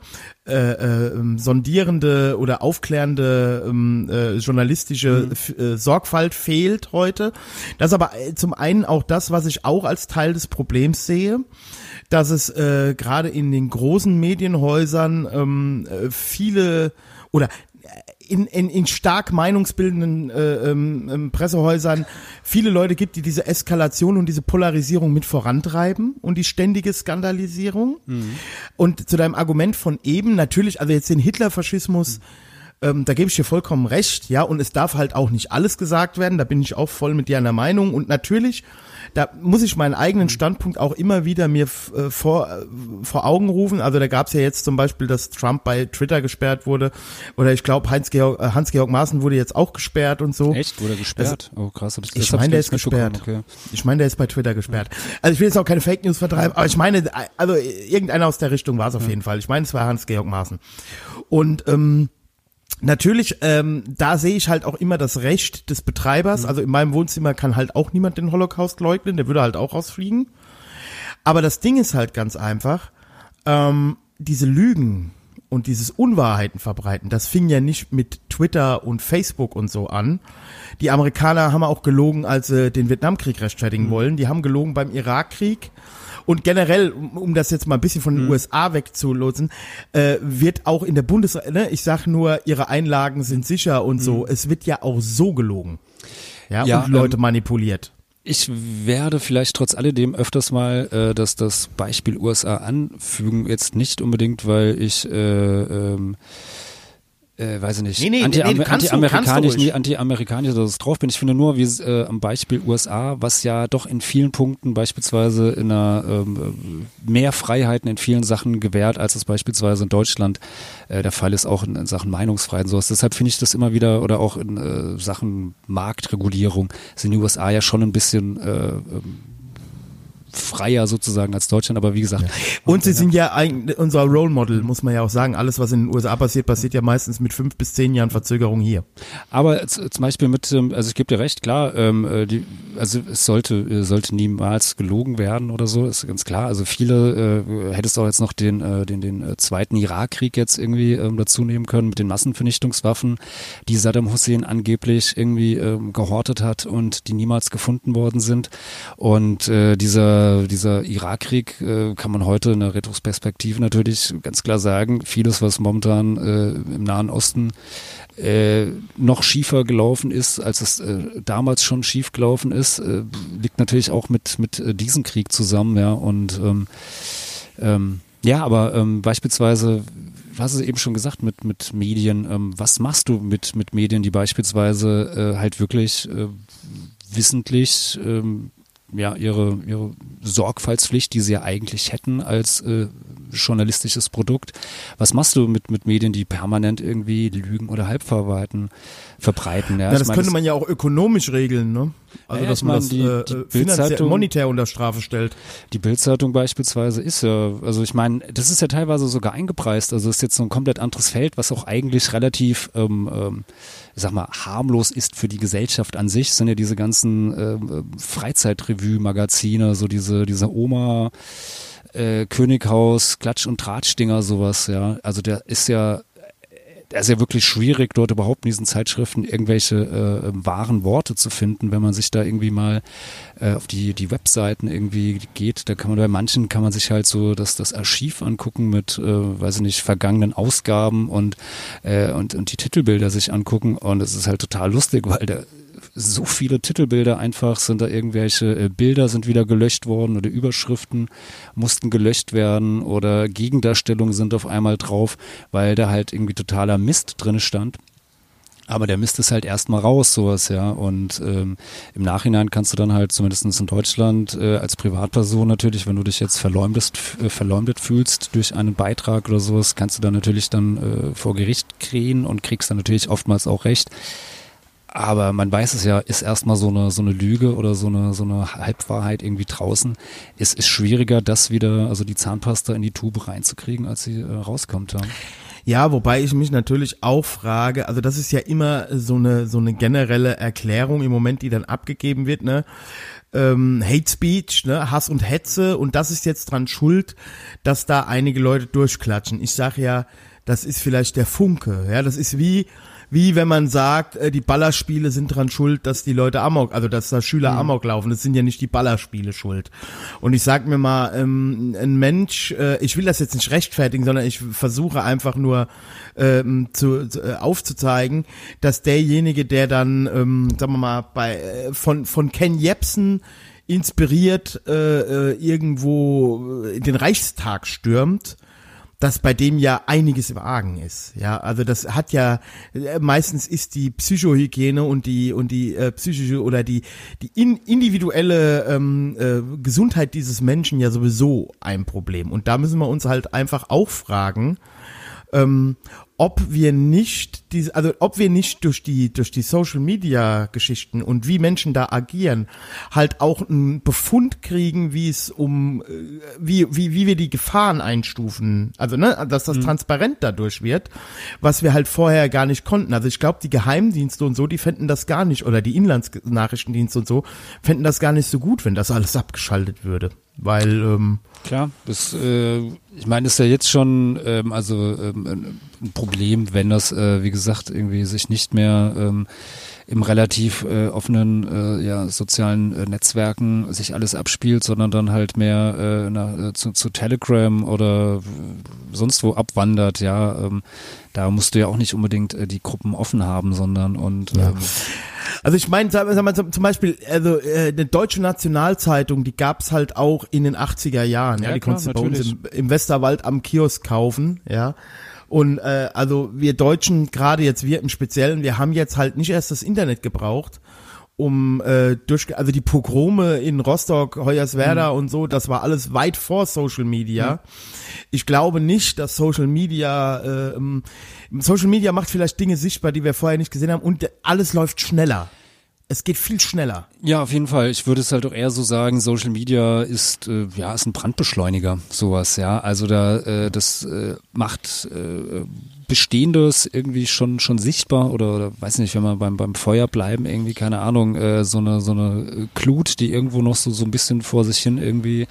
äh, äh, sondierende oder aufklärende ähm, äh, journalistische mhm. äh, Sorgfalt fehlt heute. Das ist aber äh, zum einen auch das, was ich auch als Teil des Problems sehe, dass es äh, gerade in den großen Medienhäusern ähm, äh, viele oder in, in, in stark meinungsbildenden äh, ähm, ähm, Pressehäusern viele Leute gibt, die diese Eskalation und diese Polarisierung mit vorantreiben und die ständige Skandalisierung. Mhm. Und zu deinem Argument von eben, natürlich, also jetzt den Hitlerfaschismus, mhm. ähm, da gebe ich dir vollkommen recht, ja, und es darf halt auch nicht alles gesagt werden, da bin ich auch voll mit dir einer Meinung. Und natürlich da muss ich meinen eigenen Standpunkt auch immer wieder mir äh, vor, äh, vor Augen rufen. Also da gab es ja jetzt zum Beispiel, dass Trump bei Twitter gesperrt wurde. Oder ich glaube, äh, Hans-Georg Maaßen wurde jetzt auch gesperrt und so. Echt? Wurde gesperrt? Also, oh krass. Hab ich ich meine, der ist gesperrt. Okay. Ich meine, der ist bei Twitter gesperrt. Also ich will jetzt auch keine Fake News vertreiben, aber ich meine, also irgendeiner aus der Richtung war es auf ja. jeden Fall. Ich meine, es war Hans-Georg Maaßen. Und ähm, Natürlich, ähm, da sehe ich halt auch immer das Recht des Betreibers. Mhm. Also in meinem Wohnzimmer kann halt auch niemand den Holocaust leugnen, der würde halt auch rausfliegen. Aber das Ding ist halt ganz einfach, ähm, diese Lügen und dieses Unwahrheiten verbreiten, das fing ja nicht mit Twitter und Facebook und so an. Die Amerikaner haben auch gelogen, als sie den Vietnamkrieg rechtfertigen mhm. wollen. Die haben gelogen beim Irakkrieg. Und generell, um, um das jetzt mal ein bisschen von den mhm. USA wegzulotsen, äh, wird auch in der Bundes, ne, ich sag nur, ihre Einlagen sind sicher und so. Mhm. Es wird ja auch so gelogen. Ja, ja und Leute ähm, manipuliert. Ich werde vielleicht trotz alledem öfters mal äh, das, das Beispiel USA anfügen. Jetzt nicht unbedingt, weil ich äh, ähm, äh, weiß ich nicht, nee, nee, Anti-Amer nee, anti-amerikanisch, nee, anti-amerikanisch dass ich drauf bin. Ich finde nur, wie äh, am Beispiel USA, was ja doch in vielen Punkten beispielsweise in einer ähm, mehr Freiheiten in vielen Sachen gewährt, als es beispielsweise in Deutschland äh, der Fall ist, auch in, in Sachen Meinungsfreiheit und sowas. Deshalb finde ich das immer wieder, oder auch in äh, Sachen Marktregulierung, sind die USA ja schon ein bisschen äh, ähm, freier sozusagen als Deutschland, aber wie gesagt. Ja. Und sie sind ja eigentlich unser Role Model, muss man ja auch sagen. Alles, was in den USA passiert, passiert ja meistens mit fünf bis zehn Jahren Verzögerung hier. Aber zum Beispiel mit, ähm, also ich gebe dir recht, klar, ähm, äh, die, also es sollte, äh, sollte niemals gelogen werden oder so, ist ganz klar. Also viele, äh, hättest auch jetzt noch den, äh, den, den äh, zweiten Irakkrieg jetzt irgendwie ähm, dazu nehmen können mit den Massenvernichtungswaffen, die Saddam Hussein angeblich irgendwie ähm, gehortet hat und die niemals gefunden worden sind. Und äh, dieser dieser, Irakkrieg äh, kann man heute in der Retrospektive natürlich ganz klar sagen, vieles, was momentan äh, im Nahen Osten äh, noch schiefer gelaufen ist, als es äh, damals schon schief gelaufen ist, äh, liegt natürlich auch mit, mit äh, diesem Krieg zusammen, ja, und ähm, ähm, ja, aber ähm, beispielsweise du hast es eben schon gesagt mit, mit Medien. Ähm, was machst du mit, mit Medien, die beispielsweise äh, halt wirklich äh, wissentlich ähm, ja, ihre, ihre Sorgfaltspflicht, die sie ja eigentlich hätten als äh, journalistisches Produkt. Was machst du mit, mit Medien, die permanent irgendwie Lügen oder Halbverweiten verbreiten? Ja, ja das meine, könnte man ja auch ökonomisch regeln, ne? Also, ja, dass man das die, äh, die finanziell, monetär unter Strafe stellt. Die Bildzeitung beispielsweise ist ja, also ich meine, das ist ja teilweise sogar eingepreist. Also ist jetzt so ein komplett anderes Feld, was auch eigentlich relativ, ähm, ähm, ich sag mal, harmlos ist für die Gesellschaft an sich. Das sind ja diese ganzen ähm, Freizeitrevue-Magazine, so diese, diese Oma, äh, Könighaus, Klatsch- und Tratschdinger, sowas, ja. Also der ist ja der ist ja wirklich schwierig, dort überhaupt in diesen Zeitschriften irgendwelche äh, wahren Worte zu finden, wenn man sich da irgendwie mal äh, auf die, die Webseiten irgendwie geht. Da kann man bei manchen kann man sich halt so das, das Archiv angucken mit, äh, weiß ich nicht, vergangenen Ausgaben und, äh, und, und die Titelbilder sich angucken. Und es ist halt total lustig, weil der so viele Titelbilder einfach, sind da irgendwelche äh, Bilder sind wieder gelöscht worden oder Überschriften mussten gelöscht werden oder Gegendarstellungen sind auf einmal drauf, weil da halt irgendwie totaler Mist drin stand. Aber der Mist ist halt erstmal raus, sowas, ja. Und ähm, im Nachhinein kannst du dann halt, zumindest in Deutschland, äh, als Privatperson natürlich, wenn du dich jetzt verleumdet, äh, verleumdet fühlst durch einen Beitrag oder sowas, kannst du dann natürlich dann äh, vor Gericht kriegen und kriegst dann natürlich oftmals auch recht. Aber man weiß es ja, ist erstmal so eine, so eine Lüge oder so eine, so eine Halbwahrheit irgendwie draußen. Es ist schwieriger, das wieder, also die Zahnpasta in die Tube reinzukriegen, als sie äh, rauskommt. Ja. Ja, wobei ich mich natürlich auch frage, also das ist ja immer so eine so eine generelle Erklärung im Moment, die dann abgegeben wird, ne? Ähm, Hate Speech, ne, Hass und Hetze und das ist jetzt dran schuld, dass da einige Leute durchklatschen. Ich sage ja, das ist vielleicht der Funke, ja, das ist wie wie wenn man sagt, äh, die Ballerspiele sind dran schuld, dass die Leute Amok, also dass da Schüler mhm. Amok laufen. Das sind ja nicht die Ballerspiele schuld. Und ich sag mir mal, ähm, ein Mensch, äh, ich will das jetzt nicht rechtfertigen, sondern ich versuche einfach nur ähm, zu, äh, aufzuzeigen, dass derjenige, der dann, ähm, sagen wir mal, bei äh, von von Ken Jebsen inspiriert äh, äh, irgendwo in den Reichstag stürmt, dass bei dem ja einiges im Argen ist. Ja, also das hat ja äh, meistens ist die Psychohygiene und die und die äh, psychische oder die die in, individuelle ähm, äh, Gesundheit dieses Menschen ja sowieso ein Problem. Und da müssen wir uns halt einfach auch fragen, ähm, ob wir nicht diese, also ob wir nicht durch die durch die Social Media Geschichten und wie Menschen da agieren, halt auch einen Befund kriegen, wie es um äh, wie wie wie wir die Gefahren einstufen, also ne, dass das mhm. transparent dadurch wird, was wir halt vorher gar nicht konnten. Also ich glaube, die Geheimdienste und so, die fänden das gar nicht oder die Inlandsnachrichtendienste und so fänden das gar nicht so gut, wenn das alles abgeschaltet würde, weil ähm, Klar, das, äh, ich meine, ist ja jetzt schon ähm, also ähm, ein Problem, wenn das, äh, wie gesagt, irgendwie sich nicht mehr ähm, im relativ äh, offenen äh, ja, sozialen äh, Netzwerken sich alles abspielt, sondern dann halt mehr äh, na, äh, zu, zu Telegram oder sonst wo abwandert, ja. Ähm, da musst du ja auch nicht unbedingt äh, die Gruppen offen haben, sondern und ja. ähm, also ich meine, sag, sag mal, zum Beispiel, also äh, eine deutsche Nationalzeitung, die gab's halt auch in den 80er Jahren, ja, ja die klar, konntest du bei uns im, im Westerwald am Kiosk kaufen, ja. Und äh, also wir Deutschen, gerade jetzt wir im Speziellen, wir haben jetzt halt nicht erst das Internet gebraucht, um äh, durch also die Pogrome in Rostock, Hoyerswerda mhm. und so, das war alles weit vor Social Media. Mhm. Ich glaube nicht, dass Social Media äh, ähm, Social Media macht vielleicht Dinge sichtbar, die wir vorher nicht gesehen haben und alles läuft schneller. Es geht viel schneller. Ja, auf jeden Fall. Ich würde es halt auch eher so sagen, Social Media ist äh, ja ist ein Brandbeschleuniger, sowas, ja. Also da äh, das äh, macht äh, Bestehendes irgendwie schon schon sichtbar oder, oder weiß nicht, wenn wir beim beim Feuer bleiben, irgendwie keine Ahnung, äh, so eine so eine Glut, die irgendwo noch so so ein bisschen vor sich hin irgendwie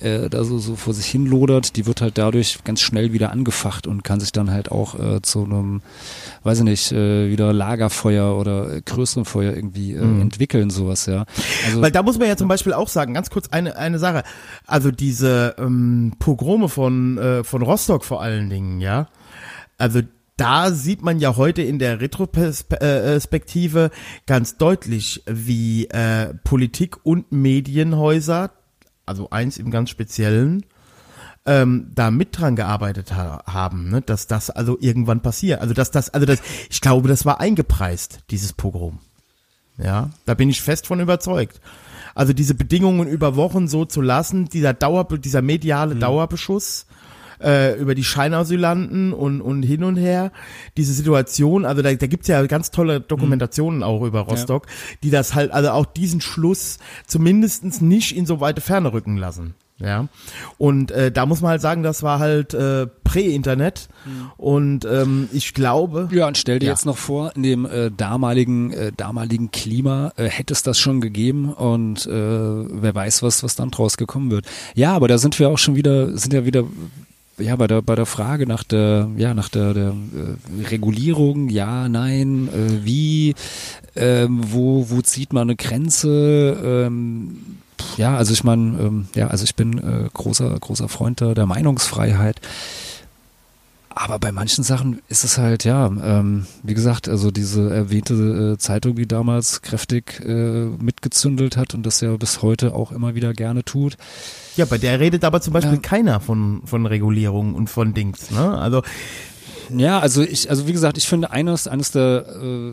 äh, da so, so vor sich hin lodert, die wird halt dadurch ganz schnell wieder angefacht und kann sich dann halt auch äh, zu einem, weiß ich nicht, äh, wieder Lagerfeuer oder äh, größeren Feuer irgendwie äh, mhm. entwickeln, sowas, ja. Also, Weil da muss man ja zum Beispiel auch sagen, ganz kurz eine, eine Sache, also diese ähm, Pogrome von, äh, von Rostock vor allen Dingen, ja, also da sieht man ja heute in der Retroperspektive ganz deutlich, wie äh, Politik und Medienhäuser also eins im ganz Speziellen, ähm, da mit dran gearbeitet ha haben, ne, dass das also irgendwann passiert. Also dass das, also das, ich glaube, das war eingepreist, dieses Pogrom. Ja, da bin ich fest von überzeugt. Also diese Bedingungen über Wochen so zu lassen, dieser Dauer, dieser mediale Mhm. Dauerbeschuss äh, über die Scheinasylanten und, und hin und her, diese Situation, also da, da gibt's ja ganz tolle Dokumentationen auch über Rostock, die das halt, also auch diesen Schluss zumindestens nicht in so weite Ferne rücken lassen. Ja, und äh, da muss man halt sagen, das war halt äh, Prä-Internet und ähm, ich glaube, Ja, und stell dir Ja. jetzt noch vor, in dem äh, damaligen, äh, damaligen Klima äh, hätte es das schon gegeben und äh, wer weiß, was, was dann draus gekommen wird. Ja, aber da sind wir auch schon wieder, sind ja wieder ja, bei der, bei der Frage nach der, ja, nach der, der äh, Regulierung, ja, nein, äh, wie, ähm, wo, wo zieht man eine Grenze? Ähm, ja, also ich meine, ähm, ja, also ich bin äh, großer, großer Freund der, der Meinungsfreiheit. Aber bei manchen Sachen ist es halt, ja, ähm, wie gesagt, also diese erwähnte äh, Zeitung, die damals kräftig äh, mitgezündelt hat und das ja bis heute auch immer wieder gerne tut. ja, bei der redet aber zum Beispiel Ja. keiner von, von Regulierung und von Dings, ne? Also, Ja, also ich, also wie gesagt, ich finde eines, eines der, äh,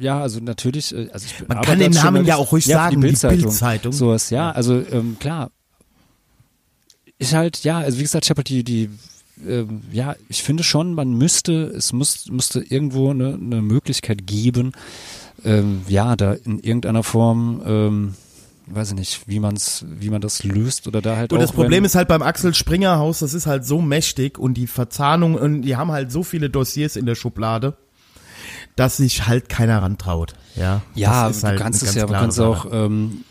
ja, also natürlich, äh, also ich Man kann den Namen ja auch ruhig ja, sagen, die Bildzeitung, Bild-Zeitung. sowas, ja, also ähm, klar. Ich halt, ja, also wie gesagt, ich habe halt die, die, ähm, ja, ich finde schon, man müsste, es muss, müsste irgendwo eine, eine Möglichkeit geben, ähm, ja, da in irgendeiner Form, ähm, weiß ich nicht, wie man's, wie man das löst oder da halt Und das Problem ist halt beim Axel Springer Haus, das ist halt so mächtig und die Verzahnung und die haben halt so viele Dossiers in der Schublade, dass sich halt keiner rantraut. Ja, Ja, Das ist du halt kannst es ja, du kannst Sache. auch ähm,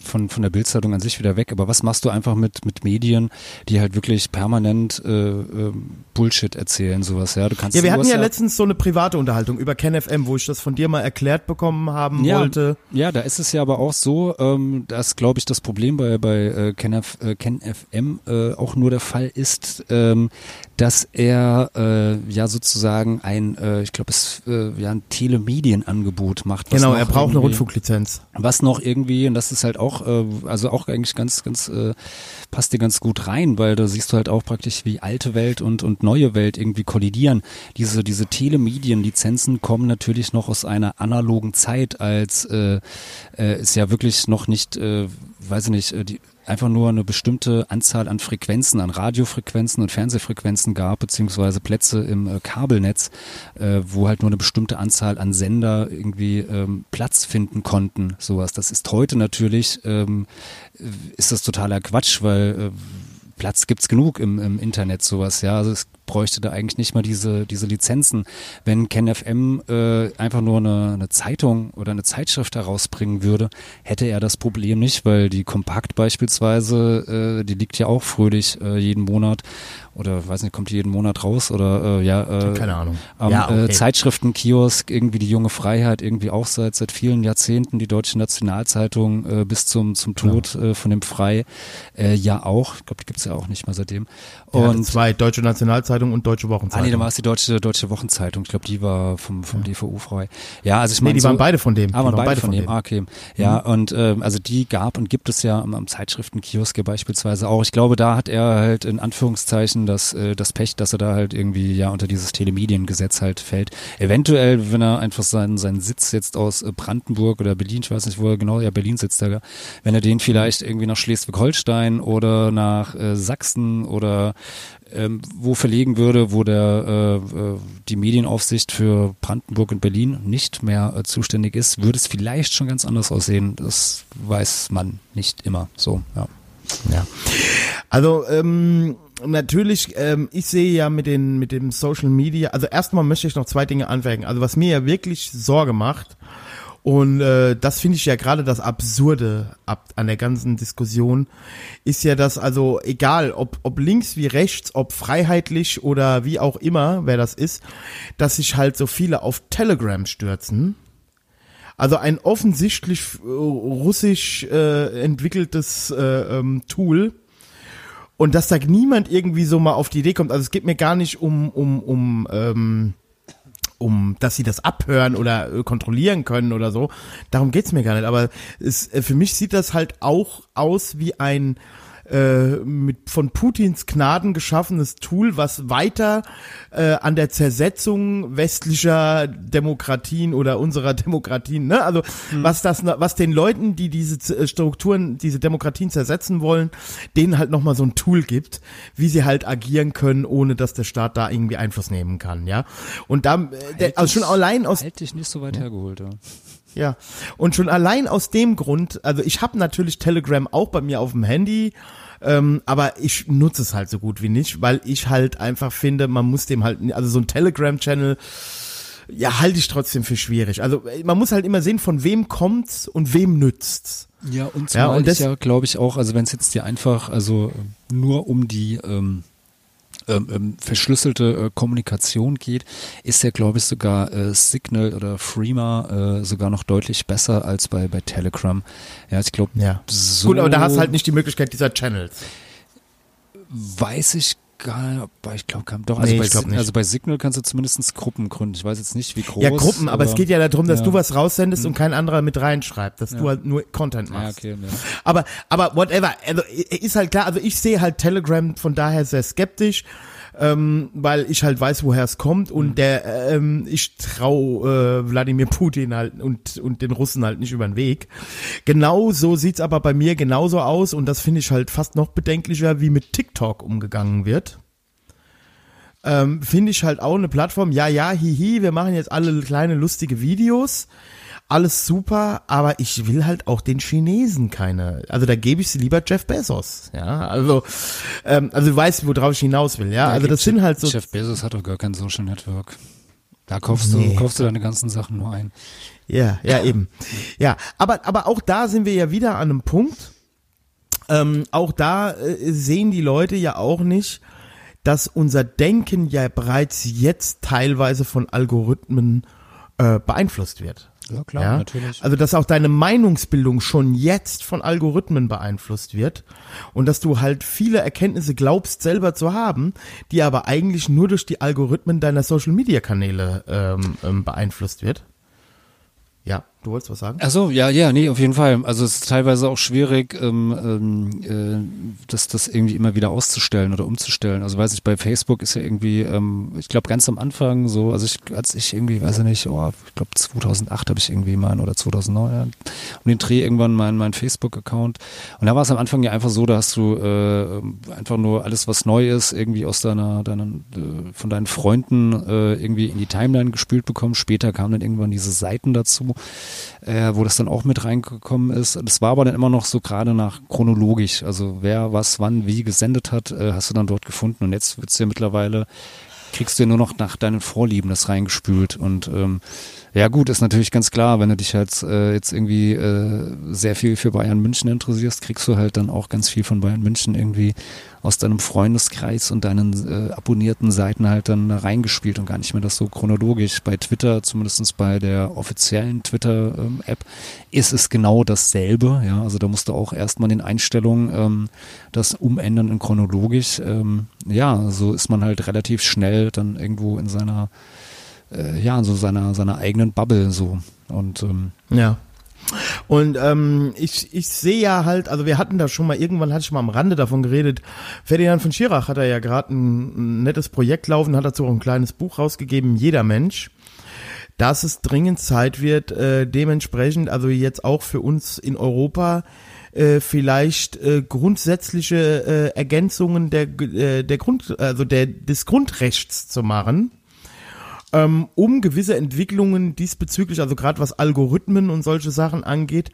von, von der Bildzeitung an sich wieder weg. Aber was machst du einfach mit, mit Medien, die halt wirklich permanent äh, ähm, Bullshit erzählen, sowas, ja? Du kannst Ja, wir hatten hast ja letztens so eine private Unterhaltung über KenFM, wo ich das von dir mal erklärt bekommen haben ja, wollte. Ja, da ist es ja aber auch so, ähm, dass, glaube ich, das Problem bei, bei äh, KenF, äh, KenFM äh, auch nur der Fall ist, ähm, dass er äh, ja sozusagen ein, äh, ich glaube, es äh, ja ein Telemedienangebot macht. Genau, er braucht eine Rundfunklizenz. was noch irgendwie, und das ist halt auch, äh, also auch eigentlich ganz, ganz, äh, passt dir ganz gut rein, weil da siehst du halt auch praktisch, wie alte Welt und, und neue Welt irgendwie kollidieren. Diese, diese Telemedienlizenzen kommen natürlich noch aus einer analogen Zeit, als äh, äh, es ja wirklich noch nicht, äh, weiß ich nicht, äh, die, einfach nur eine bestimmte Anzahl an Frequenzen, an Radiofrequenzen und Fernsehfrequenzen gab, beziehungsweise Plätze im äh, Kabelnetz, äh, wo halt nur eine bestimmte Anzahl an Sender irgendwie ähm, Platz finden konnten, sowas. Das ist heute natürlich, ähm, äh, ist das totaler Quatsch, weil äh, Platz gibt's genug im, im Internet, sowas, ja. Also es bräuchte da eigentlich nicht mal diese, diese Lizenzen. Wenn KenFM äh, einfach nur eine, eine Zeitung oder eine Zeitschrift herausbringen würde, hätte er das Problem nicht, weil die Kompakt beispielsweise, äh, die liegt ja auch fröhlich äh, jeden Monat oder weiß nicht, kommt die jeden Monat raus oder äh, ja, äh, Keine Ahnung. am Ja, okay. äh, Zeitschriftenkiosk, irgendwie die junge Freiheit, irgendwie auch seit seit vielen Jahrzehnten, die Deutsche Nationalzeitung äh, bis zum zum Tod äh, von dem Frei äh, ja auch. Ich glaube, die gibt's ja auch nicht mehr seitdem. Und zwei, Deutsche Nationalzeitung und Deutsche Ah nee, Wochenzeitung. da war es die deutsche deutsche Wochenzeitung. Ich glaube, die war vom vom DVU frei. Ja, also ich nee, meine, die so, waren beide von dem. Ah, die waren beide von dem. dem. Ah, okay. Ja, und ähm, also die gab und gibt es ja am, am Zeitschriftenkiosk ja beispielsweise auch. Ich glaube, da hat er halt in Anführungszeichen das, äh, das Pech, dass er da halt irgendwie ja unter dieses Telemediengesetz halt fällt. Eventuell, wenn er einfach seinen, seinen Sitz jetzt aus äh, Brandenburg oder Berlin, ich weiß nicht, wo er genau, ja, Berlin sitzt er, ja, wenn er den vielleicht irgendwie nach Schleswig-Holstein oder nach äh, Sachsen oder ähm, wo verlegen würde, wo der äh, äh, die Medienaufsicht für Brandenburg und Berlin nicht mehr äh, zuständig ist, würde es vielleicht schon ganz anders aussehen. Das weiß man nicht immer. So, ja. Ja. Also ähm, natürlich, ähm, ich sehe ja mit den mit dem Social Media, also erstmal möchte ich noch zwei Dinge anmerken. Also was mir ja wirklich Sorge macht und äh, das finde ich ja gerade das Absurde ab an der ganzen Diskussion ist ja, dass also egal ob ob links wie rechts, ob freiheitlich oder wie auch immer, wer das ist, dass sich halt so viele auf Telegram stürzen. Also ein offensichtlich äh, russisch äh, entwickeltes äh, ähm, Tool. Und dass da niemand irgendwie so mal auf die Idee kommt. Also es geht mir gar nicht um, um, um, ähm, um, dass sie das abhören oder äh, kontrollieren können oder so. Darum geht's mir gar nicht. Aber es, äh, für mich sieht das halt auch aus wie ein äh, mit von Putins Gnaden geschaffenes Tool, was weiter äh, an der Zersetzung westlicher Demokratien oder unserer Demokratien, ne? Also Hm. was das, was den Leuten, die diese äh, Strukturen, diese Demokratien zersetzen wollen, denen halt nochmal so ein Tool gibt, wie sie halt agieren können, ohne dass der Staat da irgendwie Einfluss nehmen kann, ja. Und da, äh, der, also schon allein aus Halt dich nicht so weit hergeholt. Ja. ja, und schon allein aus dem Grund, also ich habe natürlich Telegram auch bei mir auf dem Handy, ähm, aber ich nutze es halt so gut wie nicht, weil ich halt einfach finde, man muss dem halt, also so ein Telegram-Channel, ja, halte ich trotzdem für schwierig. Also äh, man muss halt immer sehen, von wem kommt's und wem nützt's. Ja, und Ja, zumal und das- ja, glaube ich, auch, also wenn es jetzt dir einfach, also nur um die ähm, ähm, ähm, verschlüsselte äh, Kommunikation geht, ist ja, glaube ich, sogar äh, Signal oder Freema äh, sogar noch deutlich besser als bei, bei Telegram. Ja, ich glaube, Ja. so Gut, aber da hast du halt nicht die Möglichkeit dieser Channels. weiß ich aber ich glaube, doch, also, Nee, bei, ich glaub also bei Signal kannst du zumindest Gruppen gründen. Ich weiß jetzt nicht, wie groß. Ja, Gruppen, aber, es geht ja darum, dass ja. du was raussendest und kein anderer mit reinschreibt, dass du halt nur Content Ja, machst. okay, ja. Aber, aber whatever, also ist halt klar, also ich sehe halt Telegram von daher sehr skeptisch, ähm, weil ich halt weiß, woher es kommt und der, ähm, ich trau äh, Wladimir Putin halt und, und den Russen halt nicht über den Weg. Genau so sieht's aber bei mir genauso aus und das finde ich halt fast noch bedenklicher, wie mit TikTok umgegangen wird. Ähm, finde ich halt auch eine Plattform, ja, ja, hihi, wir machen jetzt alle kleine lustige Videos, alles super, aber ich will halt auch den Chinesen keine, also da gebe ich sie lieber Jeff Bezos, ja, also, ähm, also du weißt, worauf ich hinaus will, ja, also das sind halt so, Jeff Bezos hat doch gar kein Social Network. Da kaufst Nee. du, kaufst du deine ganzen Sachen nur ein. Ja, ja, eben. Ja, aber, aber auch da sind wir ja wieder an einem Punkt. Ähm, auch da äh, sehen die Leute ja auch nicht, dass unser Denken ja bereits jetzt teilweise von Algorithmen äh, beeinflusst wird. Ja, klar, Ja? natürlich. Also, dass auch deine Meinungsbildung schon jetzt von Algorithmen beeinflusst wird und dass du halt viele Erkenntnisse glaubst selber zu haben, die aber eigentlich nur durch die Algorithmen deiner Social Media Kanäle ähm, ähm, beeinflusst wird. Ja, du wolltest was sagen? Ach so, ja, ja, nee, auf jeden Fall. Also es ist teilweise auch schwierig, ähm, ähm, äh, das, das irgendwie immer wieder auszustellen oder umzustellen. Also weiß ich, bei Facebook ist ja irgendwie, ähm, ich glaube ganz am Anfang so, also ich, als ich irgendwie, weiß ich nicht, oh, ich glaube 2008 habe ich irgendwie mal oder 2009 ja, um den Dreh irgendwann meinen mein Facebook-Account. Und da war es am Anfang ja einfach so, da hast du äh, einfach nur alles, was neu ist, irgendwie aus deiner, deiner äh, von deinen Freunden äh, irgendwie in die Timeline gespült bekommen. Später kamen dann irgendwann diese Seiten dazu äh, wo das dann auch mit reingekommen ist. Das war aber dann immer noch so gerade nach chronologisch. Also wer was wann wie gesendet hat, äh, hast du dann dort gefunden. Und jetzt wird's ja mittlerweile, kriegst du ja nur noch nach deinen Vorlieben das reingespült. Und ähm, ja gut, ist natürlich ganz klar, wenn du dich halt äh, jetzt irgendwie äh, sehr viel für Bayern München interessierst, kriegst du halt dann auch ganz viel von Bayern München irgendwie aus deinem Freundeskreis und deinen äh, abonnierten Seiten halt dann da reingespielt und gar nicht mehr das so chronologisch. Bei Twitter, zumindestens bei der offiziellen Twitter-App, ist es genau dasselbe. Ja, also da musst du auch erstmal in Einstellungen ähm, das umändern in chronologisch. Ähm, ja, so ist man halt relativ schnell dann irgendwo in seiner äh, ja, so seiner, seiner eigenen Bubble so. Und ähm, Ja. Und ähm, ich, ich sehe ja halt, also wir hatten da schon mal, irgendwann hatte ich mal am Rande davon geredet, Ferdinand von Schirach hat er ja gerade ein, ein nettes Projekt laufen, hat dazu auch ein kleines Buch rausgegeben, Jeder Mensch, dass es dringend Zeit wird, äh, dementsprechend, also jetzt auch für uns in Europa, äh, vielleicht äh, grundsätzliche äh, Ergänzungen der, äh, der Grund, also der, des Grundrechts zu machen ähm, um gewisse Entwicklungen diesbezüglich, also gerade was Algorithmen und solche Sachen angeht,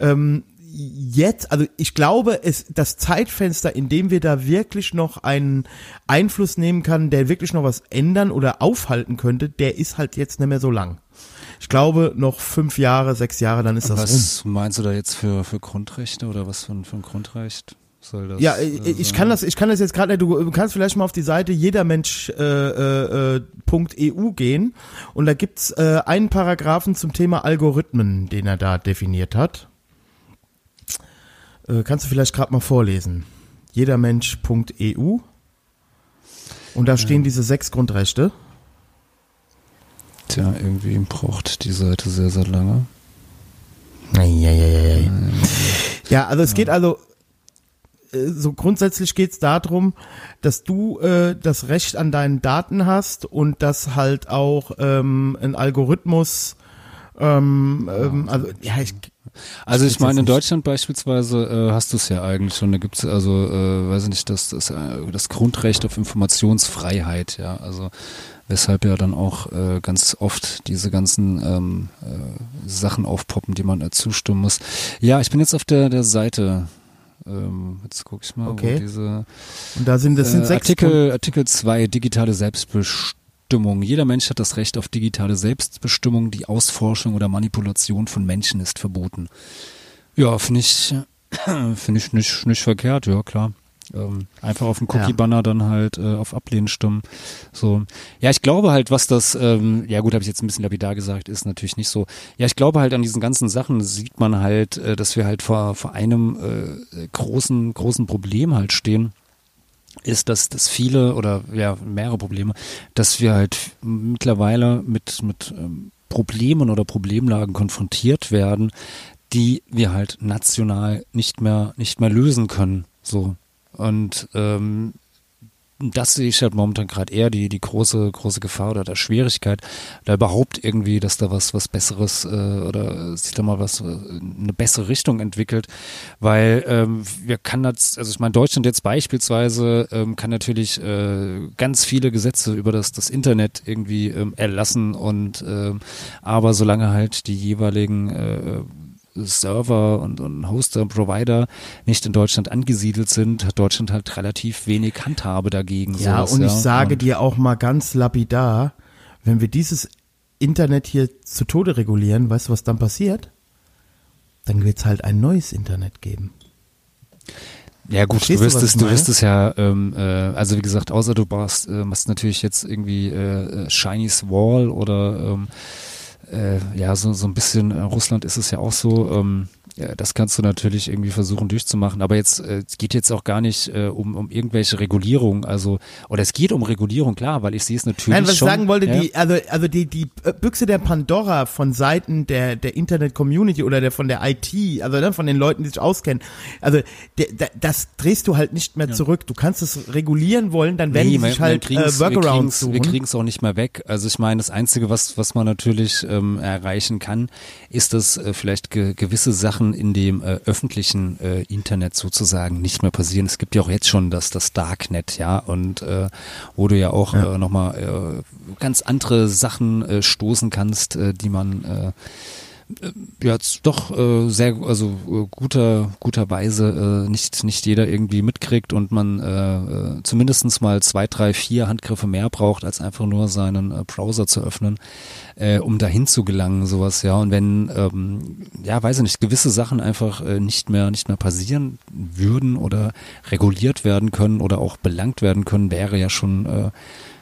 ähm, jetzt, also ich glaube, es, das Zeitfenster, in dem wir da wirklich noch einen Einfluss nehmen kann, der wirklich noch was ändern oder aufhalten könnte, der ist halt jetzt nicht mehr so lang. Ich glaube, noch fünf Jahre, sechs Jahre, dann ist das rum. was meinst du da jetzt für, für Grundrechte oder was für, für ein Grundrecht soll das? Ja, äh, ich, ich kann das, ich kann das jetzt gerade nicht. Du kannst vielleicht mal auf die Seite jedermensch äh, äh, äh, .eu gehen und da gibt's äh, einen Paragraphen zum Thema Algorithmen, den er da definiert hat. Äh, kannst du vielleicht gerade mal vorlesen? Jedermensch.eu und da stehen diese sechs Grundrechte. Tja, irgendwie braucht die Seite sehr, sehr lange. Ja, also es geht also, äh, so grundsätzlich geht's darum, dass du äh, das Recht an deinen Daten hast und dass halt auch ähm, ein Algorithmus ähm, ähm, also ja ich also ich meine, in Deutschland beispielsweise äh, hast du es ja eigentlich schon. Da gibt es also, äh, weiß ich nicht, das, das, äh, das Grundrecht auf Informationsfreiheit, ja. Also weshalb ja dann auch äh, ganz oft diese ganzen ähm, äh, Sachen aufpoppen, die man äh, zustimmen muss. Ja, ich bin jetzt auf der, der Seite. Ähm, jetzt gucke ich mal, Okay. wo diese und da sind das sind äh, sechs Artikel, Artikel 2, digitale Selbstbestimmung. Jeder Mensch hat das Recht auf digitale Selbstbestimmung. Die Ausforschung oder Manipulation von Menschen ist verboten. Ja, finde ich, <clears throat> finde ich nicht, nicht verkehrt, ja klar. Ähm, einfach auf Ja. Cookie-Banner dann halt äh, auf Ablehnen stimmen. So. Ja, ich glaube halt, was das, ähm, ja gut, habe ich jetzt ein bisschen lapidar gesagt, ist natürlich nicht so. Ja, ich glaube halt an diesen ganzen Sachen sieht man halt, äh, dass wir halt vor, vor einem äh, großen, großen Problem halt stehen ist, dass, dass viele oder ja mehrere Probleme, dass wir halt mittlerweile mit, mit ähm, Problemen oder Problemlagen konfrontiert werden, die wir halt national nicht mehr, nicht mehr lösen können. So. Und ähm, das sehe ich halt momentan gerade eher die, die große, große Gefahr oder der Schwierigkeit, da überhaupt irgendwie, dass da was, was Besseres äh, oder sich da mal was, äh, eine bessere Richtung entwickelt, weil ähm, wir kann das, also ich meine, Deutschland jetzt beispielsweise ähm, kann natürlich äh, ganz viele Gesetze über das, das Internet irgendwie ähm, erlassen und ähm, aber solange halt die jeweiligen äh, Server und, und Hoster, Provider nicht in Deutschland angesiedelt sind, hat Deutschland halt relativ wenig Handhabe dagegen. Ja, sowas, und ich sage Und- dir auch mal ganz lapidar, wenn wir dieses Internet hier zu Tode regulieren, weißt du, was dann passiert? Dann wird's halt ein neues Internet geben. Ja gut, Verstehst du wirst es, du wirst es ja, ähm, äh, also wie gesagt, außer du brauchst, äh, machst natürlich jetzt irgendwie äh, äh, Chinese Wall oder ähm, äh, ja, so, so ein bisschen, äh, Russland ist es ja auch so, ähm, ja, das kannst du natürlich irgendwie versuchen durchzumachen, aber jetzt äh, es geht jetzt auch gar nicht äh, um, um irgendwelche Regulierung, also oder es geht um Regulierung, klar, weil ich sehe es natürlich Nein, was ich schon. sagen wollte, ja, die, also, also die, die äh, Büchse der Pandora von Seiten der, der Internet-Community oder der, von der IT, also ne, von den Leuten, die sich auskennen, also der, der, das drehst du halt nicht mehr zurück. Du kannst es regulieren wollen, dann werden Nee, die wir- sich wir halt kriegen's- äh, Workarounds wir kriegen's- Wir suchen. kriegen es auch nicht mehr weg. Also ich meine, das Einzige, was, was man natürlich ähm, erreichen kann, ist, dass äh, vielleicht ge gewisse Sachen in dem äh, öffentlichen äh, Internet sozusagen nicht mehr passieren. Es gibt ja auch jetzt schon das, das Darknet, ja, und äh, wo du ja auch Äh, nochmal äh, ganz andere Sachen äh, stoßen kannst, äh, die man äh, ja, jetzt doch äh, sehr, also äh, guter, guterweise äh, nicht, nicht jeder irgendwie mitkriegt und man äh, äh, zumindestens mal zwei, drei, vier Handgriffe mehr braucht, als einfach nur seinen äh, Browser zu öffnen, äh, um dahin zu gelangen, sowas, ja. Und wenn, ähm, ja, weiß ich nicht, gewisse Sachen einfach äh, nicht mehr, nicht mehr passieren würden oder reguliert werden können oder auch belangt werden können, wäre ja schon äh,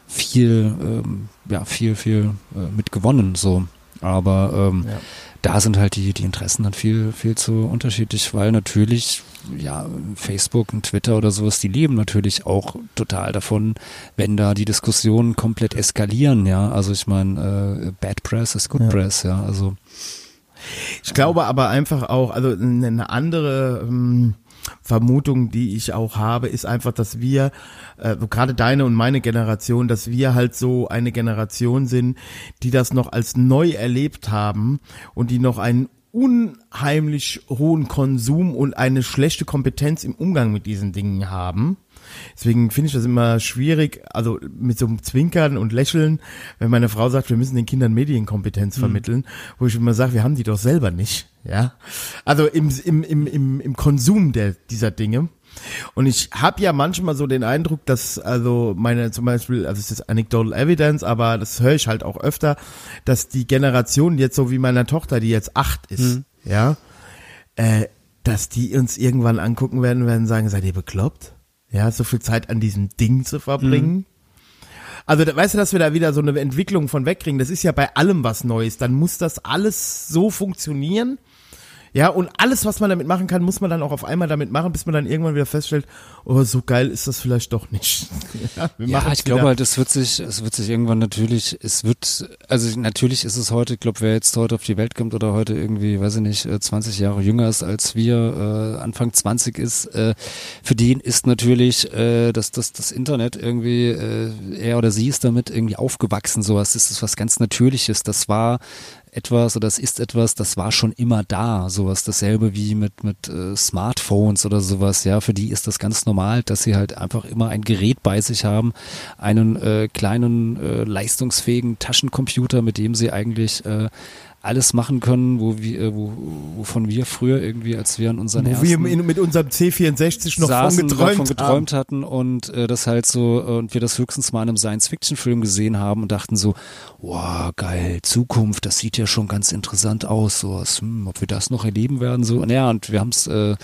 viel, ähm, ja, viel, viel äh, mit gewonnen, so. Aber ähm, Ja. Da sind halt die, die Interessen dann viel, viel zu unterschiedlich, weil natürlich, ja, Facebook und Twitter oder sowas, die leben natürlich auch total davon, wenn da die Diskussionen komplett eskalieren, ja. Also ich meine, äh, Bad Press ist Good Ja. Press, ja. Also Ich glaube aber einfach auch, also eine andere ähm, Vermutung, die ich auch habe, ist einfach, dass wir, äh, gerade deine und meine Generation, dass wir halt so eine Generation sind, die das noch als neu erlebt haben und die noch einen unheimlich hohen Konsum und eine schlechte Kompetenz im Umgang mit diesen Dingen haben. Deswegen finde ich das immer schwierig, also mit so einem Zwinkern und Lächeln, wenn meine Frau sagt, wir müssen den Kindern Medienkompetenz vermitteln, wo ich immer sage, wir haben die doch selber nicht, ja. Also im, im, im, im, im Konsum der, dieser Dinge. Und ich habe ja manchmal so den Eindruck, dass also meine zum Beispiel, also es ist anecdotal evidence, aber das höre ich halt auch öfter, dass die Generation jetzt so wie meiner Tochter, die jetzt acht ist, ja, äh, dass die uns irgendwann angucken werden und werden sagen, seid ihr bekloppt? Ja, so viel Zeit an diesem Ding zu verbringen. Also, da, weißt du, dass wir da wieder so eine Entwicklung von wegkriegen? Das ist ja bei allem was Neues. Dann muss das alles so funktionieren. Ja, und alles, was man damit machen kann, muss man dann auch auf einmal damit machen, bis man dann irgendwann wieder feststellt, oh, so geil ist das vielleicht doch nicht. <laughs> ja, ja ich glaube halt, es wird sich, es wird sich irgendwann natürlich, es wird, also natürlich ist es heute, ich glaube, wer jetzt heute auf die Welt kommt oder heute irgendwie, weiß ich nicht, 20 äh, Jahre jünger ist als wir, äh, Anfang 20 ist, äh, für den ist natürlich äh, das, das, das Internet irgendwie, äh, er oder sie ist damit irgendwie aufgewachsen, sowas, das ist was ganz Natürliches, das war etwas oder es ist etwas, das war schon immer da. Sowas dasselbe wie mit, mit äh, Smartphones oder sowas. Ja, für die ist das ganz normal, dass sie halt einfach immer ein Gerät bei sich haben, einen äh, kleinen, äh, leistungsfähigen Taschencomputer, mit dem sie eigentlich äh, alles machen können, wo wir, äh, wo, wovon wir früher irgendwie, als wir an unseren wo wir mit unserem C64 noch saßen, von geträumt, davon geträumt hatten und äh, das halt so äh, und wir das höchstens mal in einem Science-Fiction-Film gesehen haben und dachten so, wow, geil, Zukunft, das sieht ja schon ganz interessant aus, so was, hm, ob wir das noch erleben werden, so, naja, und wir haben es äh,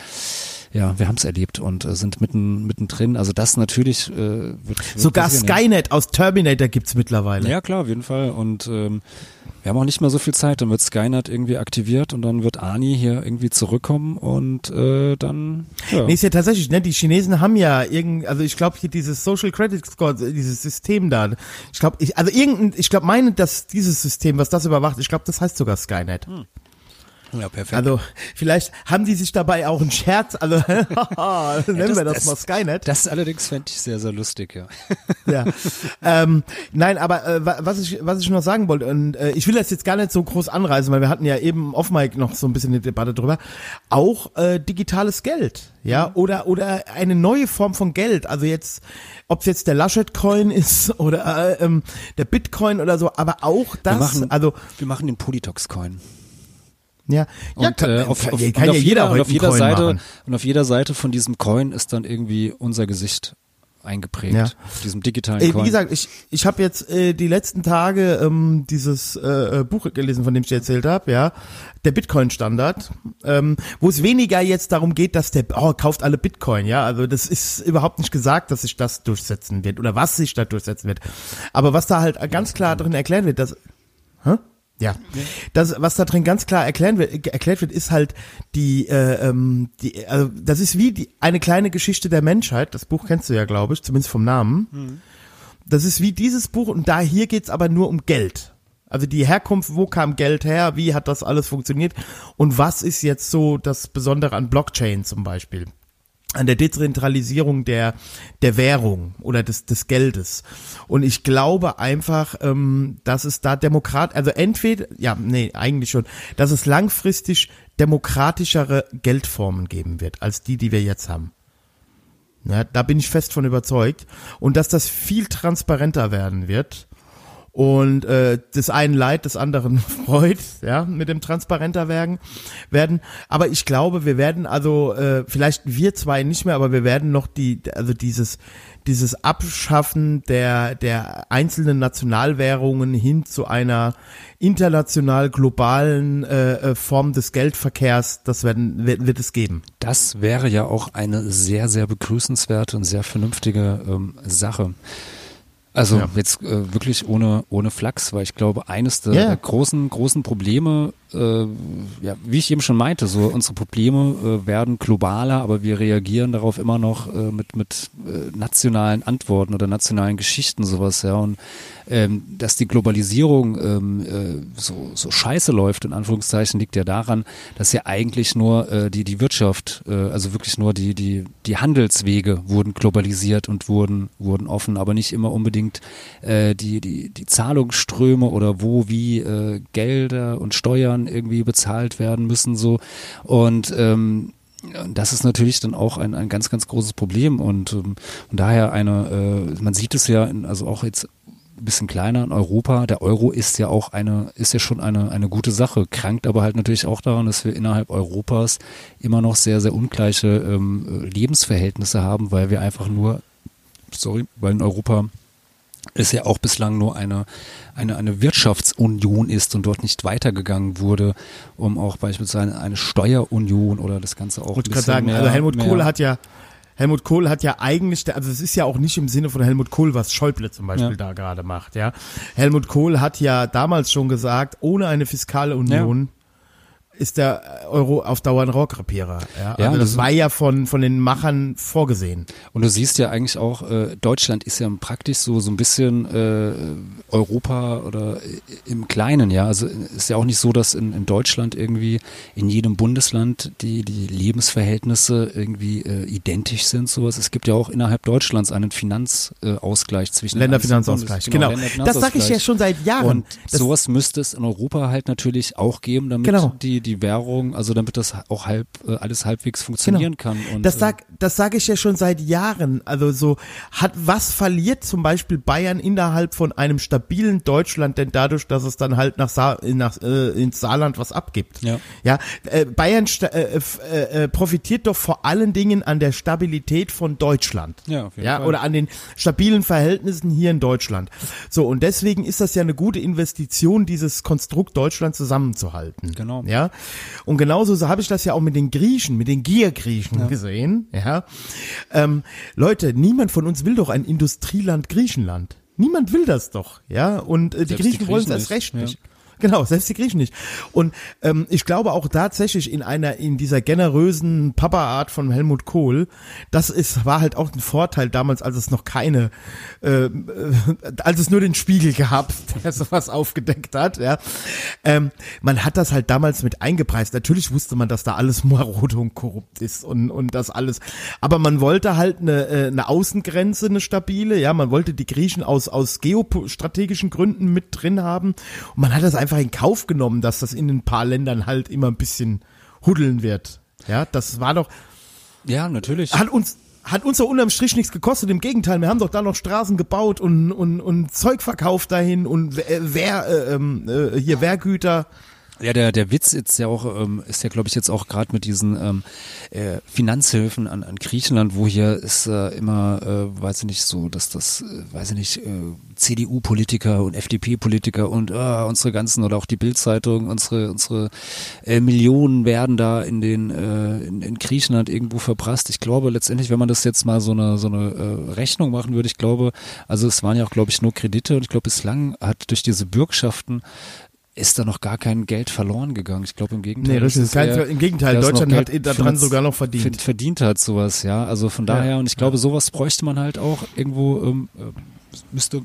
ja, wir haben es erlebt und äh, sind mitten mittendrin. Also das natürlich äh, wird, wird sogar Skynet aus Terminator gibt's mittlerweile. Ja klar, auf jeden Fall. Und ähm, wir haben auch nicht mehr so viel Zeit. Dann wird Skynet irgendwie aktiviert und dann wird Ani hier irgendwie zurückkommen und äh, dann. Ja. Nee, ist ja tatsächlich, ne? Die Chinesen haben ja irgend, also ich glaube hier dieses Social Credit Score, dieses System da. Ich glaube, ich, also irgendein, ich glaube, meine, dass dieses System, was das überwacht, ich glaube, das heißt sogar Skynet. Hm. Ja, perfekt. Also vielleicht haben die sich dabei auch einen Scherz, also <laughs> nennen ja, das, wir das, das, mal Skynet. Das allerdings fände ich sehr, sehr lustig, ja. <laughs> ja. Ähm, nein, aber äh, was ich was ich noch sagen wollte, und äh, ich will das jetzt gar nicht so groß anreißen, weil wir hatten ja eben off Mic noch so ein bisschen eine Debatte drüber. Auch äh, digitales Geld, ja, mhm. oder oder eine neue Form von Geld. Also jetzt, ob es jetzt der Laschet-Coin ist <laughs> oder äh, ähm, der Bitcoin oder so, aber auch das. Wir machen, also wir machen den Politox-Coin. Ja, und, ja, kann, äh, auf, auf, kann ja jeder und auf jeder Seite machen. und auf jeder Seite von diesem Coin ist dann irgendwie unser Gesicht eingeprägt, ja. auf diesem digitalen Coin. Wie gesagt, ich, ich habe jetzt äh, die letzten Tage ähm, dieses äh, äh Buch gelesen, von dem ich dir erzählt habe, ja, der Bitcoin-Standard, ähm, wo es weniger jetzt darum geht, dass der, oh, kauft alle Bitcoin, ja, also das ist überhaupt nicht gesagt, dass sich das durchsetzen wird oder was sich da durchsetzen wird. Aber was da halt ganz klar drin erklärt wird, dass, hä? Ja, das, was da drin ganz klar erklärt wird, erklärt wird, ist halt die, äh, ähm, die, also das ist wie die, eine kleine Geschichte der Menschheit. Das Buch kennst du ja, glaube ich, zumindest vom Namen. Mhm. Das ist wie dieses Buch und da hier geht's aber nur um Geld. Also die Herkunft, wo kam Geld her, wie hat das alles funktioniert und was ist jetzt so das Besondere an Blockchain zum Beispiel? An der Dezentralisierung der, der Währung oder des, des Geldes. Und ich glaube einfach, ähm, dass es da Demokrat, also entweder, ja, nee, eigentlich schon, dass es langfristig demokratischere Geldformen geben wird, als die, die wir jetzt haben. Ja, da bin ich fest von überzeugt. Und dass das viel transparenter werden wird und äh, des einen Leid, des anderen <laughs> freut, ja, mit dem transparenter werden, werden. Aber ich glaube, wir werden also äh, vielleicht wir zwei nicht mehr, aber wir werden noch die, also dieses dieses Abschaffen der der einzelnen Nationalwährungen hin zu einer international globalen äh, äh Form des Geldverkehrs, das werden wird, wird es geben. Das wäre ja auch eine sehr sehr begrüßenswerte und sehr vernünftige ähm, Sache. Also ja. jetzt äh, wirklich ohne, ohne Flachs, weil ich glaube, eines der, ja. der großen, großen Probleme äh, ja, wie ich eben schon meinte, so unsere Probleme äh, werden globaler, aber wir reagieren darauf immer noch äh, mit mit äh, nationalen Antworten oder nationalen Geschichten sowas, ja. Und ähm, dass die Globalisierung ähm, äh, so so scheiße läuft in Anführungszeichen liegt ja daran, dass ja eigentlich nur äh, die die Wirtschaft, also wirklich nur die die die Handelswege wurden globalisiert und wurden wurden offen, aber nicht immer unbedingt die die die Zahlungsströme oder wo wie Gelder und Steuern Steuern irgendwie bezahlt werden müssen so. Und ähm, das ist natürlich dann auch ein, ein ganz, ganz großes Problem. Und, ähm, und daher eine, äh, man sieht es ja, in, also auch jetzt ein bisschen kleiner in Europa, der Euro ist ja auch eine, ist ja schon eine, eine gute Sache, krankt aber halt natürlich auch daran, dass wir innerhalb Europas immer noch sehr, sehr ungleiche ähm, Lebensverhältnisse haben, weil wir einfach nur, sorry, weil in Europa es ja auch bislang nur eine, eine, eine Wirtschaftsunion ist und dort nicht weitergegangen wurde, um auch beispielsweise eine Steuerunion oder das Ganze auch. Ich wollte gerade sagen, mehr, also Helmut Kohl hat ja Helmut Kohl hat ja eigentlich, also es ist ja auch nicht im Sinne von Helmut Kohl, was Schäuble zum Beispiel ja. da gerade macht, ja. Helmut Kohl hat ja damals schon gesagt, ohne eine fiskale Union ist der Euro auf Dauer ein Rohrkrepierer. Ja? Ja, Also das das- war ja von, von den Machern vorgesehen. Und du siehst ja eigentlich auch, äh, Deutschland ist ja praktisch so so ein bisschen äh, Europa oder äh, im Kleinen, ja. Also ist ja auch nicht so, dass in, in Deutschland irgendwie in jedem Bundesland die die Lebensverhältnisse irgendwie äh, identisch sind. Sowas. Es gibt ja auch innerhalb Deutschlands einen Finanzausgleich äh, Ausgleich zwischen Länderfinanzausgleich, genau. Länderfinanzausgleich. Das sage ich ja schon seit Jahren. Und Das- sowas müsste es in Europa halt natürlich auch geben, damit Genau. die die Währung, also damit das auch halb äh, alles halbwegs funktionieren kann. Und, Genau. Das äh, sag, das sage ich ja schon seit Jahren. Also so hat was verliert zum Beispiel Bayern innerhalb von einem stabilen Deutschland denn dadurch, dass es dann halt nach, Sa nach äh, ins Saarland was abgibt. Ja. Ja. Äh, Bayern äh, äh, äh, profitiert doch vor allen Dingen an der Stabilität von Deutschland. Ja, auf jeden ja, Fall. oder an den stabilen Verhältnissen hier in Deutschland. So und deswegen ist das ja eine gute Investition, dieses Konstrukt Deutschland zusammenzuhalten. Genau. Ja. Und genauso so habe ich das ja auch mit den Griechen, mit den Giergriechen gesehen. Ja. Ähm, Leute, niemand von uns will doch ein Industrieland Griechenland. Niemand will das doch, ja. Und äh, die Selbst die Griechen wollen es Griechen erst nicht, recht ja. Genau, selbst die Griechen nicht. Und ähm, ich glaube auch tatsächlich in einer, in dieser generösen Papa-Art von Helmut Kohl, das ist, war halt auch ein Vorteil damals, als es noch keine, äh, äh, als es nur den Spiegel gab, <laughs> der sowas aufgedeckt hat, ja. Ähm, man hat das halt damals mit eingepreist. Natürlich wusste man, dass da alles <laughs> marode und korrupt ist und, und das alles. Aber man wollte halt eine, äh, eine Außengrenze, eine stabile, ja. Man wollte die Griechen aus, aus geostrategischen Gründen mit drin haben. Und man hat das einfach in Kauf genommen, dass das in ein paar Ländern halt immer ein bisschen huddeln wird. Ja, das war doch, Ja, natürlich. hat uns, hat uns doch unterm Strich nichts gekostet. Im Gegenteil, wir haben doch da noch Straßen gebaut und, und, und Zeug verkauft dahin und Wehr, Wehr, äh, ähm, äh, hier Wehrgüter. Ja, der, der Witz ist ja auch, ähm, ist ja, glaube ich, jetzt auch gerade mit diesen ähm, äh, Finanzhilfen an, an Griechenland, wo hier ist äh, immer, äh, weiß ich nicht, so, dass das, äh, weiß ich nicht, äh, CDU-Politiker und FDP-Politiker und äh, unsere ganzen oder auch die Bildzeitung, unsere, unsere äh, Millionen werden da in den äh, in, in Griechenland irgendwo verprasst. Ich glaube letztendlich, wenn man das jetzt mal so eine so eine äh, Rechnung machen würde, ich glaube, also es waren ja auch, glaube ich, nur Kredite und ich glaube, bislang hat durch diese Bürgschaften ist da noch gar kein Geld verloren gegangen. Ich glaube im Gegenteil. Nee, das ist Kein- eher, im Gegenteil, Deutschland hat Geld daran sogar noch verdient. Verdient, hat sowas, ja. Also von daher, und ich glaube, sowas bräuchte man halt auch irgendwo, ähm, äh, müsste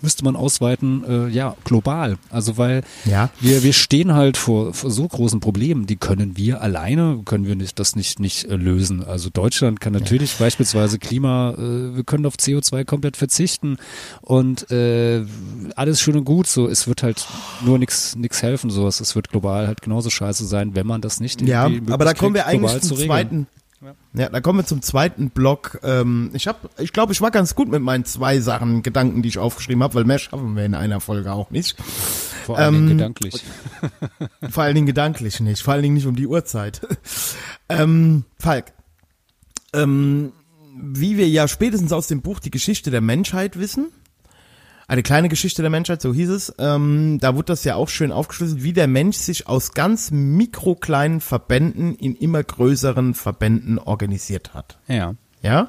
müsste man ausweiten, äh, ja, global. Also weil Ja. wir, wir stehen halt vor, vor so großen Problemen, die können wir alleine, können wir nicht, das nicht, nicht äh, lösen. Also Deutschland kann natürlich beispielsweise Klima, äh, wir können auf CO2 komplett verzichten und äh, alles schön und gut, so es wird halt nur nichts nichts helfen, sowas. Es wird global halt genauso scheiße sein, wenn man das nicht Ja, irgendwie aber da kommen wir eigentlich zum zweiten. Ja, da kommen wir zum zweiten Block. Ähm, ich habe, ich glaube, ich war ganz gut mit meinen zwei Sachen, Gedanken, die ich aufgeschrieben habe, weil mehr schaffen wir in einer Folge auch nicht. Vor allem ähm, gedanklich. <laughs> Vor allen Dingen gedanklich nicht, vor allen Dingen nicht um die Uhrzeit. <laughs> ähm, Falk, ähm, wie wir ja spätestens aus dem Buch Die Geschichte der Menschheit wissen, eine kleine Geschichte der Menschheit, so hieß es, ähm, da wurde das ja auch schön aufgeschlüsselt, wie der Mensch sich aus ganz mikrokleinen Verbänden in immer größeren Verbänden organisiert hat. Ja. Ja?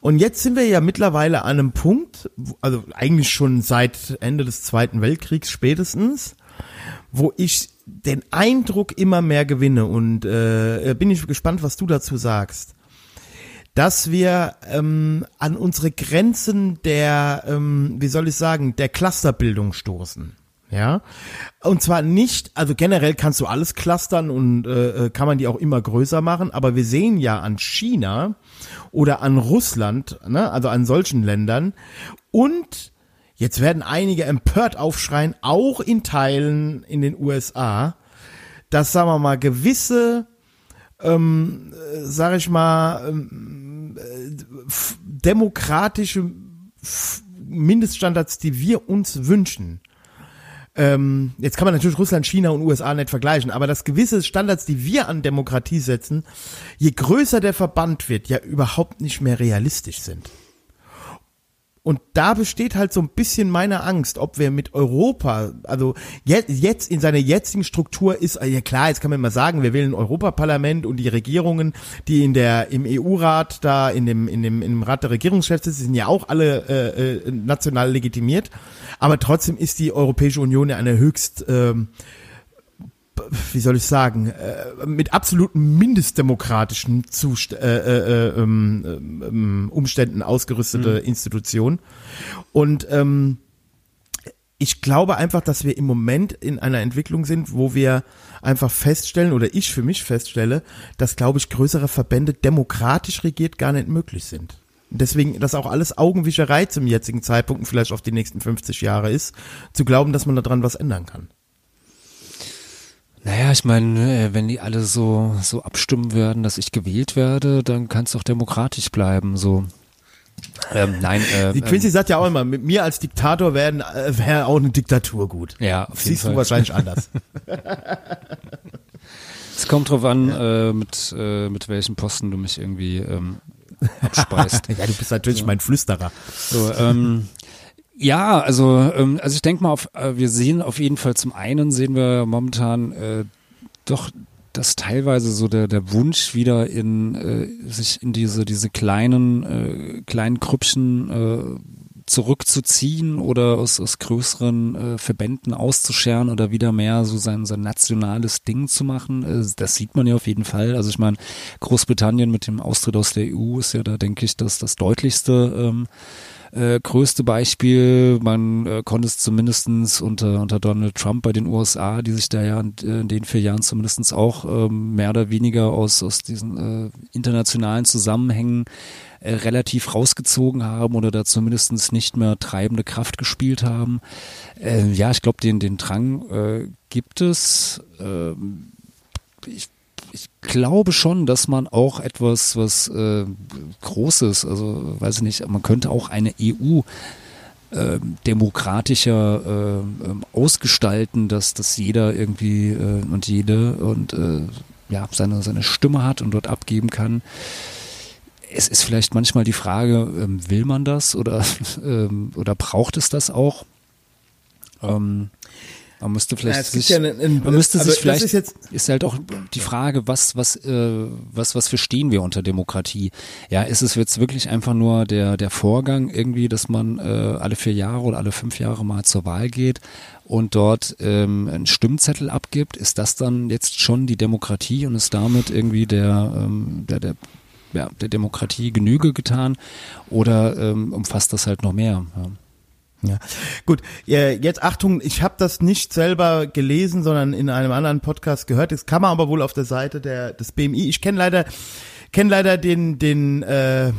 Und jetzt sind wir ja mittlerweile an einem Punkt, also eigentlich schon seit Ende des Zweiten Weltkriegs spätestens, wo ich den Eindruck immer mehr gewinne und äh, bin ich gespannt, was du dazu sagst, dass wir ähm, an unsere Grenzen der, ähm, wie soll ich sagen, der Clusterbildung stoßen. Ja, und zwar nicht, also generell kannst du alles clustern und äh, äh, kann man die auch immer größer machen, aber wir sehen ja an China oder an Russland, ne, also an solchen Ländern und jetzt werden einige empört aufschreien, auch in Teilen in den USA, dass, sagen wir mal, gewisse, ähm, äh, sag ich mal, ähm, äh, demokratische Mindeststandards, die wir uns wünschen, ähm, jetzt kann man natürlich Russland, China und USA nicht vergleichen, aber dass gewisse Standards, die wir an Demokratie setzen, je größer der Verband wird, ja überhaupt nicht mehr realistisch sind. Und da besteht halt so ein bisschen meine Angst, ob wir mit Europa, also jetzt, jetzt in seiner jetzigen Struktur ist, ja klar, jetzt kann man mal sagen, wir wählen ein Europaparlament und die Regierungen, die in der, im EU-Rat da, in dem, in dem, im Rat der Regierungschefs sitzen, sind ja auch alle äh, äh, national legitimiert. Aber trotzdem ist die Europäische Union ja eine höchst ähm, wie soll ich sagen, äh, mit absoluten mindestdemokratischen Zust äh, äh, äh, ähm, ähm, Umständen ausgerüstete mhm. Institution. Und ähm, ich glaube einfach, dass wir im Moment in einer Entwicklung sind, wo wir einfach feststellen, oder ich für mich feststelle, dass, glaube ich, größere Verbände demokratisch regiert gar nicht möglich sind. Deswegen, dass auch alles Augenwischerei zum jetzigen Zeitpunkt vielleicht auf die nächsten 50 Jahre ist, zu glauben, dass man daran was ändern kann. Naja, ich meine, äh, wenn die alle so, so abstimmen werden, dass ich gewählt werde, dann kann es doch demokratisch bleiben, so. Ähm, nein, äh, die Quincy ähm, sagt ja auch immer, mit mir als Diktator werden äh, wäre auch eine Diktatur gut. Ja, auf Siehst Fall. du wahrscheinlich anders. <laughs> es kommt drauf an, ja. äh, mit, äh, mit welchen Posten du mich irgendwie ähm, abspeist. <laughs> ja, du bist natürlich so. mein Flüsterer. So, ähm, ja, also, ähm, also ich denke mal, auf, äh, wir sehen auf jeden Fall zum einen sehen wir momentan äh, doch dass teilweise so der, der Wunsch wieder in äh, sich in diese diese kleinen äh, kleinen Krüppchen äh, zurückzuziehen oder aus, aus größeren äh, Verbänden auszuscheren oder wieder mehr so sein, sein nationales Ding zu machen. Äh, das sieht man ja auf jeden Fall. Also ich meine, Großbritannien mit dem Austritt aus der EU ist ja da, denke ich, das, das deutlichste ähm, äh, größte Beispiel. Man äh, konnte es zumindestens unter, unter Donald Trump bei den USA, die sich da ja in, in den vier Jahren zumindestens auch ähm, mehr oder weniger aus, aus diesen äh, internationalen Zusammenhängen äh, relativ rausgezogen haben oder da zumindestens nicht mehr treibende Kraft gespielt haben. Äh, ja, ich glaube, den, den Drang äh, gibt es. Äh, ich ich glaube schon, dass man auch etwas, was äh, Großes, also weiß ich nicht, man könnte auch eine EU äh, demokratischer äh, ähm, ausgestalten, dass, dass jeder irgendwie äh, und jede und äh, ja, seine, seine Stimme hat und dort abgeben kann. Es ist vielleicht manchmal die Frage, ähm, will man das oder, <laughs> ähm, oder braucht es das auch? Ähm, man müsste vielleicht ja, sich, ja einen, einen, man müsste sich vielleicht, ist, jetzt, ist halt auch die Frage, was, was, äh, was, was verstehen wir unter Demokratie? Ja, ist es jetzt wirklich einfach nur der, der Vorgang irgendwie, dass man äh, alle vier Jahre oder alle fünf Jahre mal zur Wahl geht und dort ähm, einen Stimmzettel abgibt? Ist das dann jetzt schon die Demokratie und ist damit irgendwie der, ähm, der, der ja, der Demokratie Genüge getan oder ähm, umfasst das halt noch mehr? Ja. Ja, gut. Jetzt Achtung, ich habe das nicht selber gelesen, sondern in einem anderen Podcast gehört. Das kann man aber wohl auf der Seite der des BMI. Ich kenne leider kenne leider den den äh,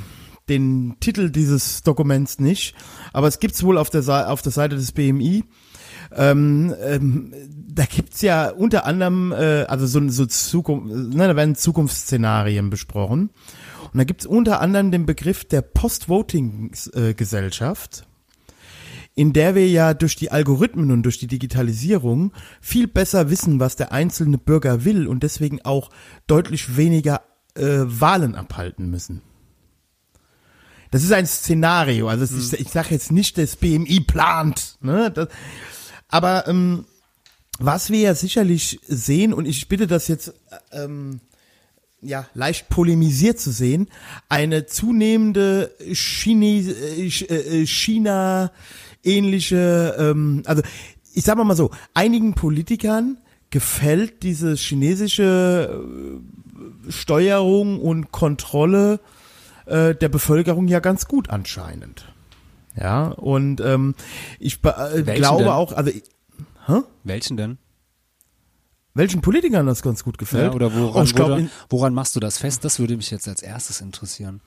den Titel dieses Dokuments nicht, aber es gibt's wohl auf der auf der Seite des BMI. Ähm, ähm, da gibt's ja unter anderem äh, also so so Zukunft, ne, da werden Zukunftsszenarien besprochen und da gibt's unter anderem den Begriff der Post-Voting-Gesellschaft in der wir ja durch die Algorithmen und durch die Digitalisierung viel besser wissen, was der einzelne Bürger will und deswegen auch deutlich weniger äh, Wahlen abhalten müssen. Das ist ein Szenario, also mhm. ich, ich sage jetzt nicht, das BMI plant, ne? Das, aber ähm, was wir ja sicherlich sehen, und ich bitte das jetzt ähm, ja, leicht polemisiert zu sehen, eine zunehmende Chine, äh, äh China ähnliche, ähm, also ich sag mal so, einigen Politikern gefällt diese chinesische äh, Steuerung und Kontrolle äh, der Bevölkerung ja ganz gut anscheinend. Ja, und ähm, ich äh, glaube denn? auch, also hä? Welchen denn? Welchen Politikern das ganz gut gefällt? Ja, oder woran, oh, glaub, woran, woran machst du das fest? Das würde mich jetzt als erstes interessieren.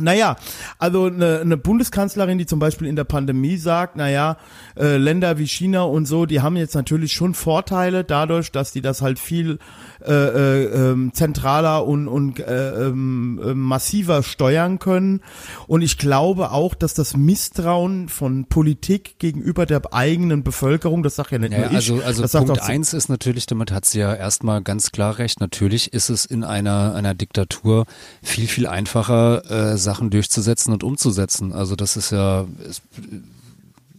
Naja, also eine, eine Bundeskanzlerin, die zum Beispiel in der Pandemie sagt, naja, äh, Länder wie China und so, die haben jetzt natürlich schon Vorteile dadurch, dass die das halt viel äh, äh, ähm, zentraler und, und äh, äh, massiver steuern können. Und ich glaube auch, dass das Misstrauen von Politik gegenüber der eigenen Bevölkerung, das sagt ja nicht ja, nur ich. Also, also Punkt eins ist natürlich, damit hat sie ja erstmal ganz klar recht, natürlich ist es in einer, einer Diktatur viel, viel einfacher, äh, Sachen durchzusetzen und umzusetzen. Also das ist ja, ist,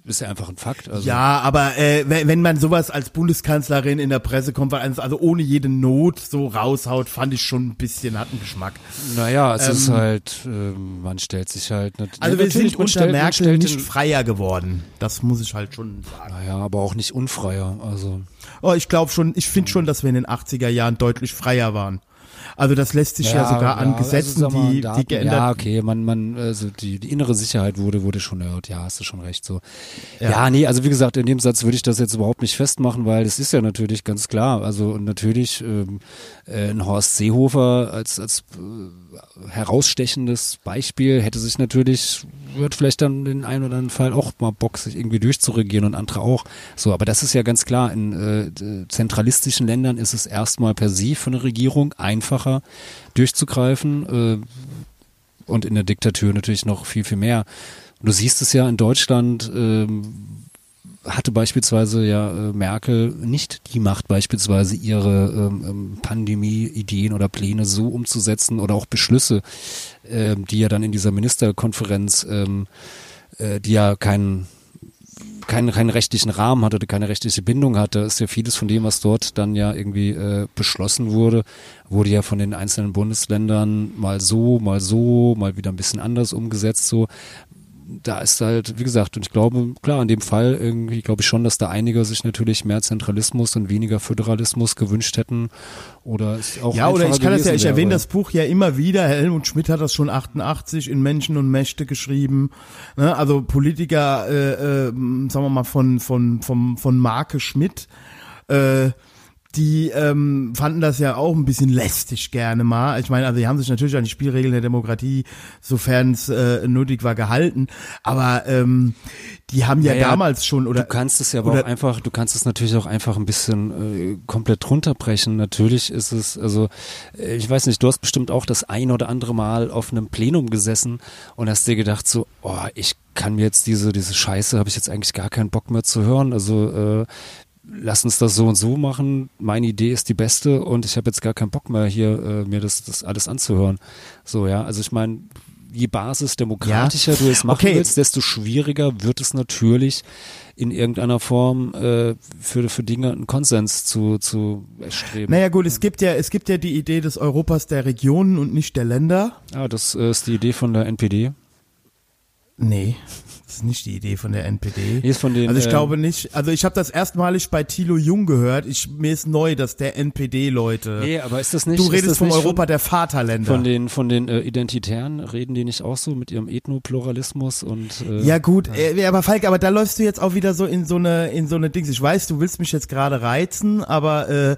ist ja einfach ein Fakt. Also. Ja, aber äh, wenn, man sowas als Bundeskanzlerin in der Pressekonferenz, also ohne jede Not so raushaut, fand ich schon ein bisschen, hat einen Geschmack. Naja, es Ähm, ist halt, ähm, man stellt sich halt. nat- Also wir sind unter Merkel nicht freier geworden. Das muss ich halt schon sagen. Naja, aber auch nicht unfreier. Also Oh, ich glaube schon, ich finde schon, dass wir in den 80er Jahren deutlich freier waren. Also das lässt sich ja, sogar an Gesetzen, also, sag mal, die, Daten, die geändert Ja, okay, man, man, also die, die innere Sicherheit wurde, wurde schon erhöht. Ja, hast du schon recht. So. Ja. Ja. nee, also wie gesagt, in dem Satz würde ich das jetzt überhaupt nicht festmachen, weil es ist ja natürlich ganz klar. Also und natürlich ähm, äh, ein Horst Seehofer als als äh, herausstechendes Beispiel hätte sich natürlich wird vielleicht dann den einen oder anderen Fall auch mal Bock, sich irgendwie durchzuregieren und andere auch. So, aber das ist ja ganz klar. In äh, zentralistischen Ländern ist es erstmal per se für eine Regierung einfacher durchzugreifen äh, und in der Diktatur natürlich noch viel, viel mehr. Du siehst es ja in Deutschland, ähm, hatte beispielsweise ja äh, Merkel nicht die Macht, beispielsweise ihre ähm, ähm, Pandemie-Ideen oder Pläne so umzusetzen oder auch Beschlüsse, ähm, die ja dann in dieser Ministerkonferenz, ähm, äh, die ja keinen keinen, keinen rechtlichen Rahmen hatte, keine rechtliche Bindung hatte, ist ja vieles von dem, was dort dann ja irgendwie äh, beschlossen wurde, wurde ja von den einzelnen Bundesländern mal so, mal so, mal wieder ein bisschen anders umgesetzt, so da ist halt, wie gesagt, und ich glaube, klar, in dem Fall irgendwie glaube ich schon, dass da einige sich natürlich mehr Zentralismus und weniger Föderalismus gewünscht hätten oder es auch Ja, oder ich kann das ja, ich erwähne das Buch ja immer wieder. Helmut Schmidt hat das schon 88 in Menschen und Mächte geschrieben. Ne? Also Politiker, äh, äh, sagen wir mal von von vom von Marke Schmidt. Äh, die ähm, fanden das ja auch ein bisschen lästig gerne mal. Ich meine, also die haben sich natürlich an die Spielregeln der Demokratie, sofern es äh, nötig war, gehalten. Aber ähm, die haben ja, Naja, damals schon oder du kannst es ja aber auch einfach, du kannst es natürlich auch einfach ein bisschen äh, komplett runterbrechen. Natürlich ist es, also äh, ich weiß nicht, du hast bestimmt auch das ein oder andere Mal auf einem Plenum gesessen und hast dir gedacht so, oh, ich kann mir jetzt diese diese Scheiße, habe ich jetzt eigentlich gar keinen Bock mehr zu hören. Also äh, lass uns das so und so machen. Meine Idee ist die beste und ich habe jetzt gar keinen Bock mehr hier äh, mir das das alles anzuhören. So ja, also ich meine je basisdemokratischer du es machen Okay. willst, desto schwieriger wird es natürlich in irgendeiner Form äh, für, für Dinge einen Konsens zu, zu erstreben. Naja gut, es gibt ja, es gibt ja die Idee des Europas der Regionen und nicht der Länder. Ah, das äh, ist die Idee von der NPD. Nee, das ist nicht die Idee von der NPD. Ist von den, also ich ähm, glaube nicht. Also ich habe das erstmalig bei Thilo Jung gehört. Ich, mir ist neu, dass der NPD-Leute. Nee, aber ist das nicht. du redest vom Europa von, der Vaterländer. von den von den äh, Identitären reden die nicht auch so mit ihrem Ethnopluralismus und äh, ja gut, äh, aber Falk, aber da läufst du jetzt auch wieder so in so eine in so eine Dings. Ich weiß, du willst mich jetzt gerade reizen, aber äh,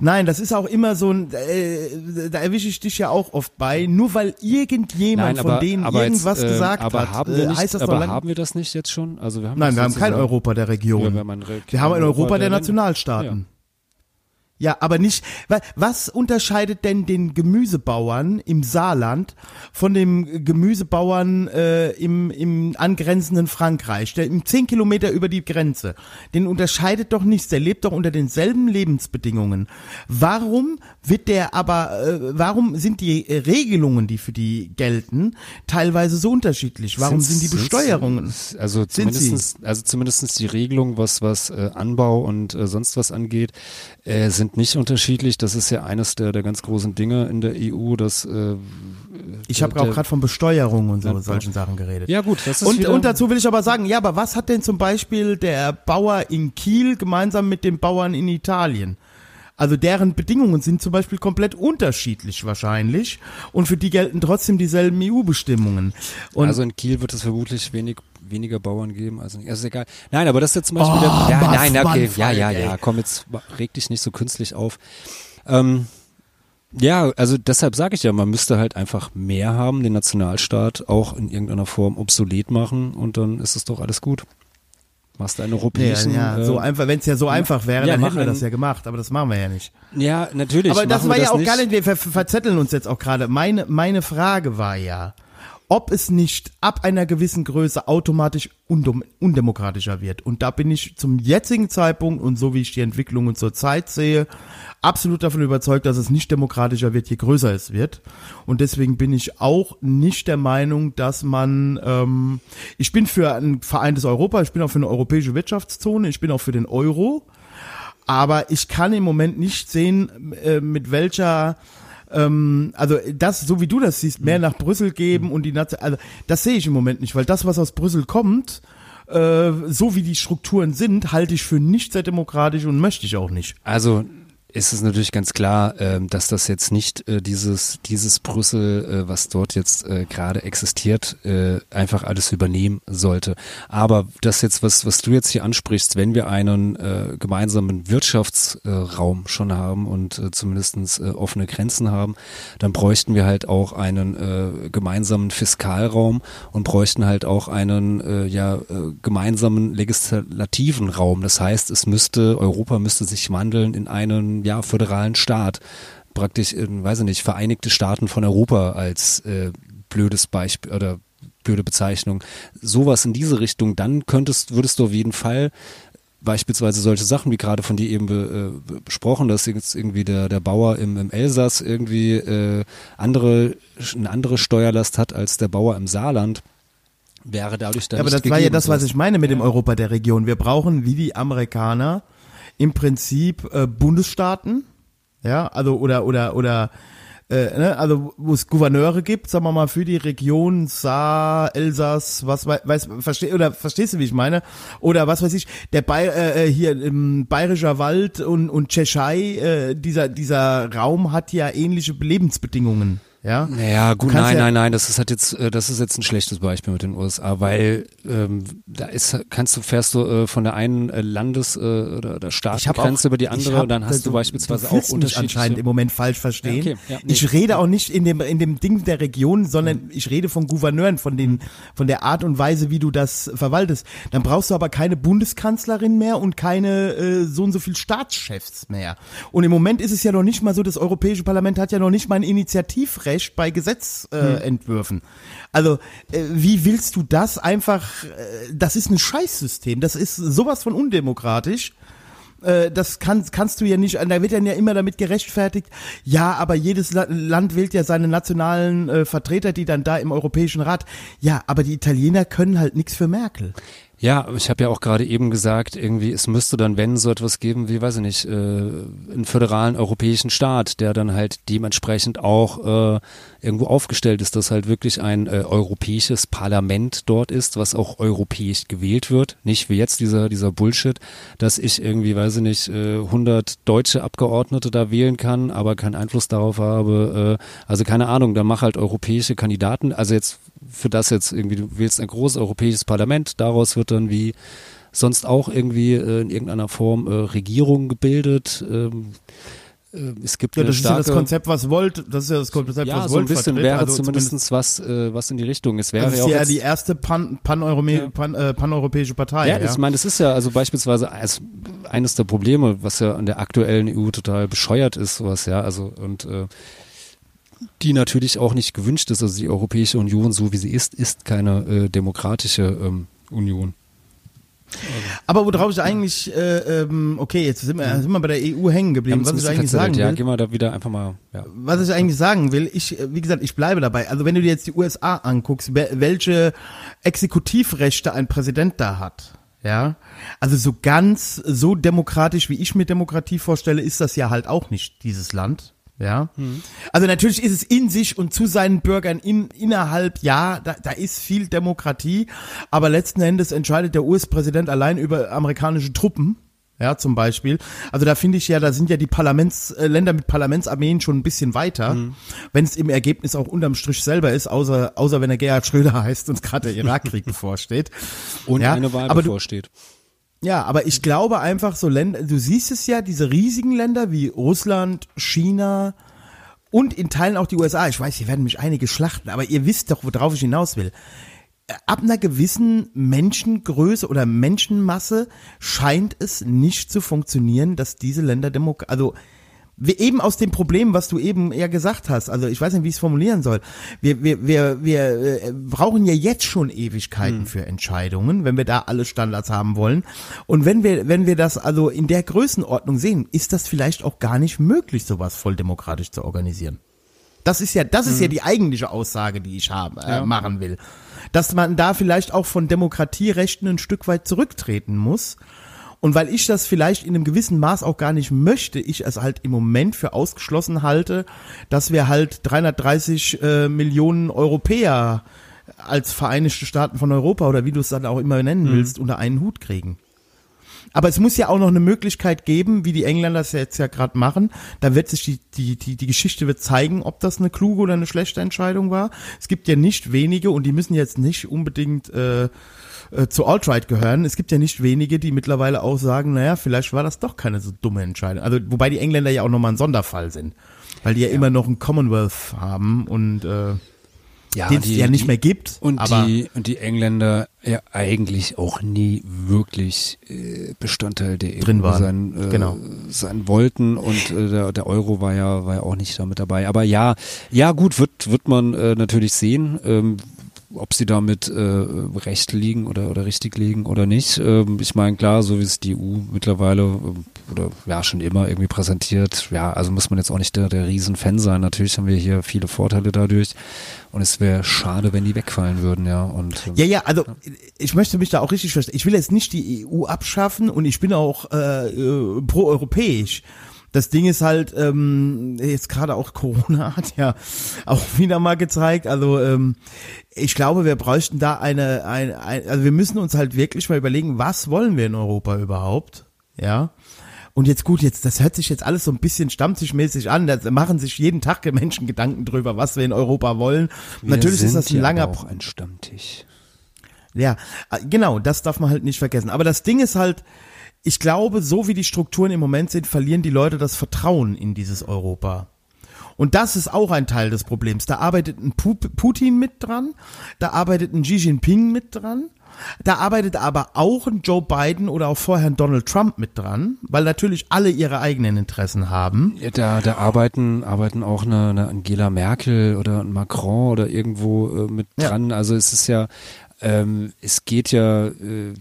nein, das ist auch immer so ein. Äh, da erwische ich dich ja auch oft bei. Nur weil irgendjemand Nein, von aber, denen aber irgendwas jetzt, ähm, gesagt aber hat, haben wir äh, nicht, heißt das aber doch lang. haben wir das nicht jetzt schon? Also wir haben Nein, wir haben kein Europa der Region. Ja, wir haben ein Re- Wir haben ein Europa der Länder. Nationalstaaten. Ja, aber nicht, wa- was unterscheidet denn den Gemüsebauern im Saarland von dem Gemüsebauern äh, im, im angrenzenden Frankreich, der im 10 Kilometer über die Grenze? Den unterscheidet doch nichts, der lebt doch unter denselben Lebensbedingungen. Warum wird der aber, äh, warum sind die äh, Regelungen, die für die gelten, teilweise so unterschiedlich? Warum sind die Sind's- Besteuerungen? Also Sind zumindestens, also zumindestens die Regelung, was was äh, Anbau und äh, sonst was angeht, äh, sind nicht unterschiedlich. Das ist ja eines der der ganz großen Dinge in der EU, dass äh, Ich habe der- auch gerade von Besteuerung und so Ja, solchen Sachen geredet. ja gut, das ist Und, und dazu will ich aber sagen, ja, aber was hat denn zum Beispiel der Bauer in Kiel gemeinsam mit dem Bauern in Italien? Also deren Bedingungen sind zum Beispiel komplett unterschiedlich wahrscheinlich und für die gelten trotzdem dieselben EU-Bestimmungen. Also in Kiel wird es vermutlich wenig weniger Bauern geben, also, also ist egal. Nein, aber das ist jetzt zum Beispiel Oh, der, ja, was, nein, okay, Mann, ja, ja, ja, komm jetzt, reg dich nicht so künstlich auf. Ähm, ja, also deshalb sage ich ja, man müsste halt einfach mehr haben, den Nationalstaat auch in irgendeiner Form obsolet machen und dann ist es doch alles gut. Machst du einen ja, europäischen. ja, äh, so einfach, wenn es ja so einfach wäre, ja, dann hätten wir das ja gemacht, aber das machen wir ja nicht. ja, natürlich. Aber das war ja auch nicht. gar nicht, wir ver verzetteln uns jetzt auch gerade. Meine, meine Frage war ja, ob es nicht ab einer gewissen Größe automatisch undem undemokratischer wird. Und da bin ich zum jetzigen Zeitpunkt und so wie ich die Entwicklungen zur Zeit sehe, absolut davon überzeugt, dass es nicht demokratischer wird, je größer es wird. Und deswegen bin ich auch nicht der Meinung, dass man, ähm, ich bin für ein vereintes Europa, ich bin auch für eine europäische Wirtschaftszone, ich bin auch für den Euro. Aber ich kann im Moment nicht sehen, äh, mit welcher ähm, also das, so wie du das siehst, mehr nach Brüssel geben und die Nation, also das sehe ich im Moment nicht, weil das, was aus Brüssel kommt, äh, so wie die Strukturen sind, halte ich für nicht sehr demokratisch und möchte ich auch nicht. Also ist es natürlich ganz klar, ähm, dass das jetzt nicht äh, dieses, dieses Brüssel, äh, was dort jetzt äh, gerade existiert, einfach alles übernehmen sollte. Aber das jetzt, was, was du jetzt hier ansprichst, wenn wir einen gemeinsamen Wirtschaftsraum schon haben und äh, zumindestens äh, offene Grenzen haben, dann bräuchten wir halt auch einen gemeinsamen Fiskalraum und bräuchten halt auch einen ja, gemeinsamen legislativen Raum. Das heißt, es müsste, Europa müsste sich wandeln in einen ja, föderalen Staat. Praktisch, in, weiß ich nicht, Vereinigte Staaten von Europa als äh, blödes Beispiel oder blöde Bezeichnung. Sowas in diese Richtung, dann könntest, würdest du auf jeden Fall beispielsweise solche Sachen, wie gerade von dir eben be, äh, besprochen, dass jetzt irgendwie der, der Bauer im, im Elsass irgendwie äh, andere, eine andere Steuerlast hat als der Bauer im Saarland, wäre dadurch dann ja, aber das war ja das, was ich meine mit dem Europa der Region. Wir brauchen wie die Amerikaner im Prinzip äh, Bundesstaaten, ja, also oder oder oder äh, ne, also wo es Gouverneure gibt, sagen wir mal für die Region Saar, Elsass, was weiß, versteh, oder verstehst du, wie ich meine? Oder was weiß ich, der Bay, äh, äh, hier im Bayerischer Wald und und Tschechei, äh, dieser dieser Raum hat ja ähnliche Lebensbedingungen. Ja, naja, gut, nein, ja nein, nein, das ist halt jetzt, äh, das ist jetzt ein schlechtes Beispiel mit den USA, weil ähm, da ist, kannst du, fährst du äh, von der einen äh, Landes- äh, oder, oder Staatsgrenze über die andere hab, und dann hast du, du beispielsweise du auch unterschiedliche... anscheinend im Moment falsch verstehen. Ja, okay, ja, nee, ich rede auch nicht in dem, in dem Ding der Region, sondern mhm. ich rede von Gouverneuren, von den, von der Art und Weise, wie du das verwaltest. Dann brauchst du aber keine Bundeskanzlerin mehr und keine äh, so und so viel Staatschefs mehr. Und im Moment ist es ja noch nicht mal so, das Europäische Parlament hat ja noch nicht mal ein Initiativrecht Recht bei Gesetzentwürfen. Äh, hm. Also äh, wie willst du das einfach? Äh, das ist ein Scheißsystem. Das ist sowas von undemokratisch äh, das kann, kannst du ja nicht, da wird dann ja immer damit gerechtfertigt, ja, aber jedes Land wählt ja seine nationalen äh, Vertreter, die dann da im Europäischen Rat, ja, aber die Italiener können halt nichts für Merkel. Ja, ich habe ja auch gerade eben gesagt, irgendwie, es müsste dann, wenn so etwas geben, wie weiß ich nicht, äh, einen föderalen europäischen Staat, der dann halt dementsprechend auch äh, irgendwo aufgestellt ist, dass halt wirklich ein äh, europäisches Parlament dort ist, was auch europäisch gewählt wird. Nicht wie jetzt dieser, dieser Bullshit, dass ich irgendwie, weiß ich nicht, äh, 100 deutsche Abgeordnete da wählen kann, aber keinen Einfluss darauf habe. Äh, also keine Ahnung, da mach halt europäische Kandidaten. Also jetzt für das jetzt irgendwie, du wählst ein großes europäisches Parlament, daraus wird dann wie sonst auch irgendwie äh, in irgendeiner Form äh, Regierung gebildet. Ähm, äh, es gibt ja, das ist ja das Konzept, was wollt, das ist ja das Konzept, ja, was so ein bisschen wäre also zumindest was, äh, was in die Richtung. Es wäre das ist ja, ja die erste pan, pan, ja. pan, äh, paneuropäische Partei. Ja, ja, ich meine, das ist ja also beispielsweise als eines der Probleme, was ja an der aktuellen EU total bescheuert ist, sowas, ja, also und äh, die natürlich auch nicht gewünscht ist. Also die Europäische Union, so wie sie ist, ist keine äh, demokratische ähm, Union. Aber worauf ich eigentlich, äh, ähm, okay, jetzt sind wir, sind wir bei der EU hängen geblieben. Was ich eigentlich sagen will. Ja, gehen wir da wieder einfach mal. Ja. Was ich eigentlich sagen will, ich, wie gesagt, ich bleibe dabei. Also wenn du dir jetzt die USA anguckst, welche Exekutivrechte ein Präsident da hat, ja, also so ganz so demokratisch, wie ich mir Demokratie vorstelle, ist das ja halt auch nicht dieses Land. Ja. Mhm. Also natürlich ist es in sich und zu seinen Bürgern in, innerhalb, ja, da, da ist viel Demokratie, aber letzten Endes entscheidet der US-Präsident allein über amerikanische Truppen. Ja, zum Beispiel. Also da finde ich ja, da sind ja die Parlaments, äh, Länder mit Parlamentsarmeen schon ein bisschen weiter, mhm. wenn es im Ergebnis auch unterm Strich selber ist, außer, außer wenn er Gerhard Schröder <laughs> heißt und gerade der Irakkrieg <laughs> bevorsteht. Und ja, eine Wahl bevorsteht. Du, ja, aber ich glaube einfach so Länder, du siehst es ja, diese riesigen Länder wie Russland, China und in Teilen auch die USA. Ich weiß, hier werden mich einige schlachten, aber ihr wisst doch, worauf ich hinaus will. Ab einer gewissen Menschengröße oder Menschenmasse scheint es nicht zu funktionieren, dass diese Länder demokratisch, also eben aus dem Problem, was du eben eher gesagt hast, also ich weiß nicht, wie ich es formulieren soll. Wir, wir, wir, wir äh, brauchen ja jetzt schon Ewigkeiten hm. für Entscheidungen, wenn wir da alle Standards haben wollen. Und wenn wir, wenn wir das also in der Größenordnung sehen, ist das vielleicht auch gar nicht möglich, sowas voll demokratisch zu organisieren. Das ist ja, das ist hm. ja die eigentliche Aussage, die ich haben, äh, ja. machen will. Dass man da vielleicht auch von Demokratierechten ein Stück weit zurücktreten muss und weil ich das vielleicht in einem gewissen Maß auch gar nicht möchte, ich es halt im Moment für ausgeschlossen halte, dass wir halt 330 äh, Millionen Europäer als Vereinigte Staaten von Europa oder wie du es dann auch immer nennen mhm. willst, unter einen Hut kriegen. Aber es muss ja auch noch eine Möglichkeit geben, wie die Engländer es jetzt ja gerade machen. Da wird sich die, die, die, die Geschichte wird zeigen, ob das eine kluge oder eine schlechte Entscheidung war. Es gibt ja nicht wenige und die müssen jetzt nicht unbedingt äh, äh, zu Alt-Right gehören. Es gibt ja nicht wenige, die mittlerweile auch sagen, naja, vielleicht war das doch keine so dumme Entscheidung. Also wobei die Engländer ja auch nochmal ein Sonderfall sind, weil die ja, ja. immer noch ein Commonwealth haben und äh, ja, den es ja nicht die, mehr gibt. Und die und die Engländer ja eigentlich auch nie wirklich äh, Bestandteil der EU drin waren. Sein, äh, genau. sein wollten und äh, der, der Euro war ja war ja auch nicht damit dabei. Aber ja, ja gut wird wird man äh, natürlich sehen. Ähm, ob sie damit äh, recht liegen oder, oder richtig liegen oder nicht. Ähm, ich meine, klar, so wie es die EU mittlerweile äh, oder ja schon immer irgendwie präsentiert, ja, also muss man jetzt auch nicht der, der Riesenfan sein. Natürlich haben wir hier viele Vorteile dadurch und es wäre schade, wenn die wegfallen würden, ja. Und, ähm, ja, ja, also ich möchte mich da auch richtig verstehen. Ich will jetzt nicht die EU abschaffen und ich bin auch äh, äh, pro-europäisch. Das Ding ist halt, ähm, jetzt gerade auch Corona hat ja auch wieder mal gezeigt, also ähm, ich glaube, wir bräuchten da eine, eine, ein, also wir müssen uns halt wirklich mal überlegen, was wollen wir in Europa überhaupt, ja. Und jetzt gut, jetzt das hört sich jetzt alles so ein bisschen stammtischmäßig an. Da machen sich jeden Tag Menschen Gedanken drüber, was wir in Europa wollen. Wir Natürlich ist das ein langer auch ein Stammtisch. Ja, äh, genau, das darf man halt nicht vergessen. Aber das Ding ist halt, ich glaube, so wie die Strukturen im Moment sind, verlieren die Leute das Vertrauen in dieses Europa. Und das ist auch ein Teil des Problems. Da arbeitet ein Putin mit dran, da arbeitet ein Xi Jinping mit dran, da arbeitet aber auch ein Joe Biden oder auch vorher ein Donald Trump mit dran, weil natürlich alle ihre eigenen Interessen haben. Ja, da, da arbeiten, arbeiten auch eine, eine Angela Merkel oder ein Macron oder irgendwo äh, mit dran. Ja. Also es ist ja, ähm, es geht ja, äh,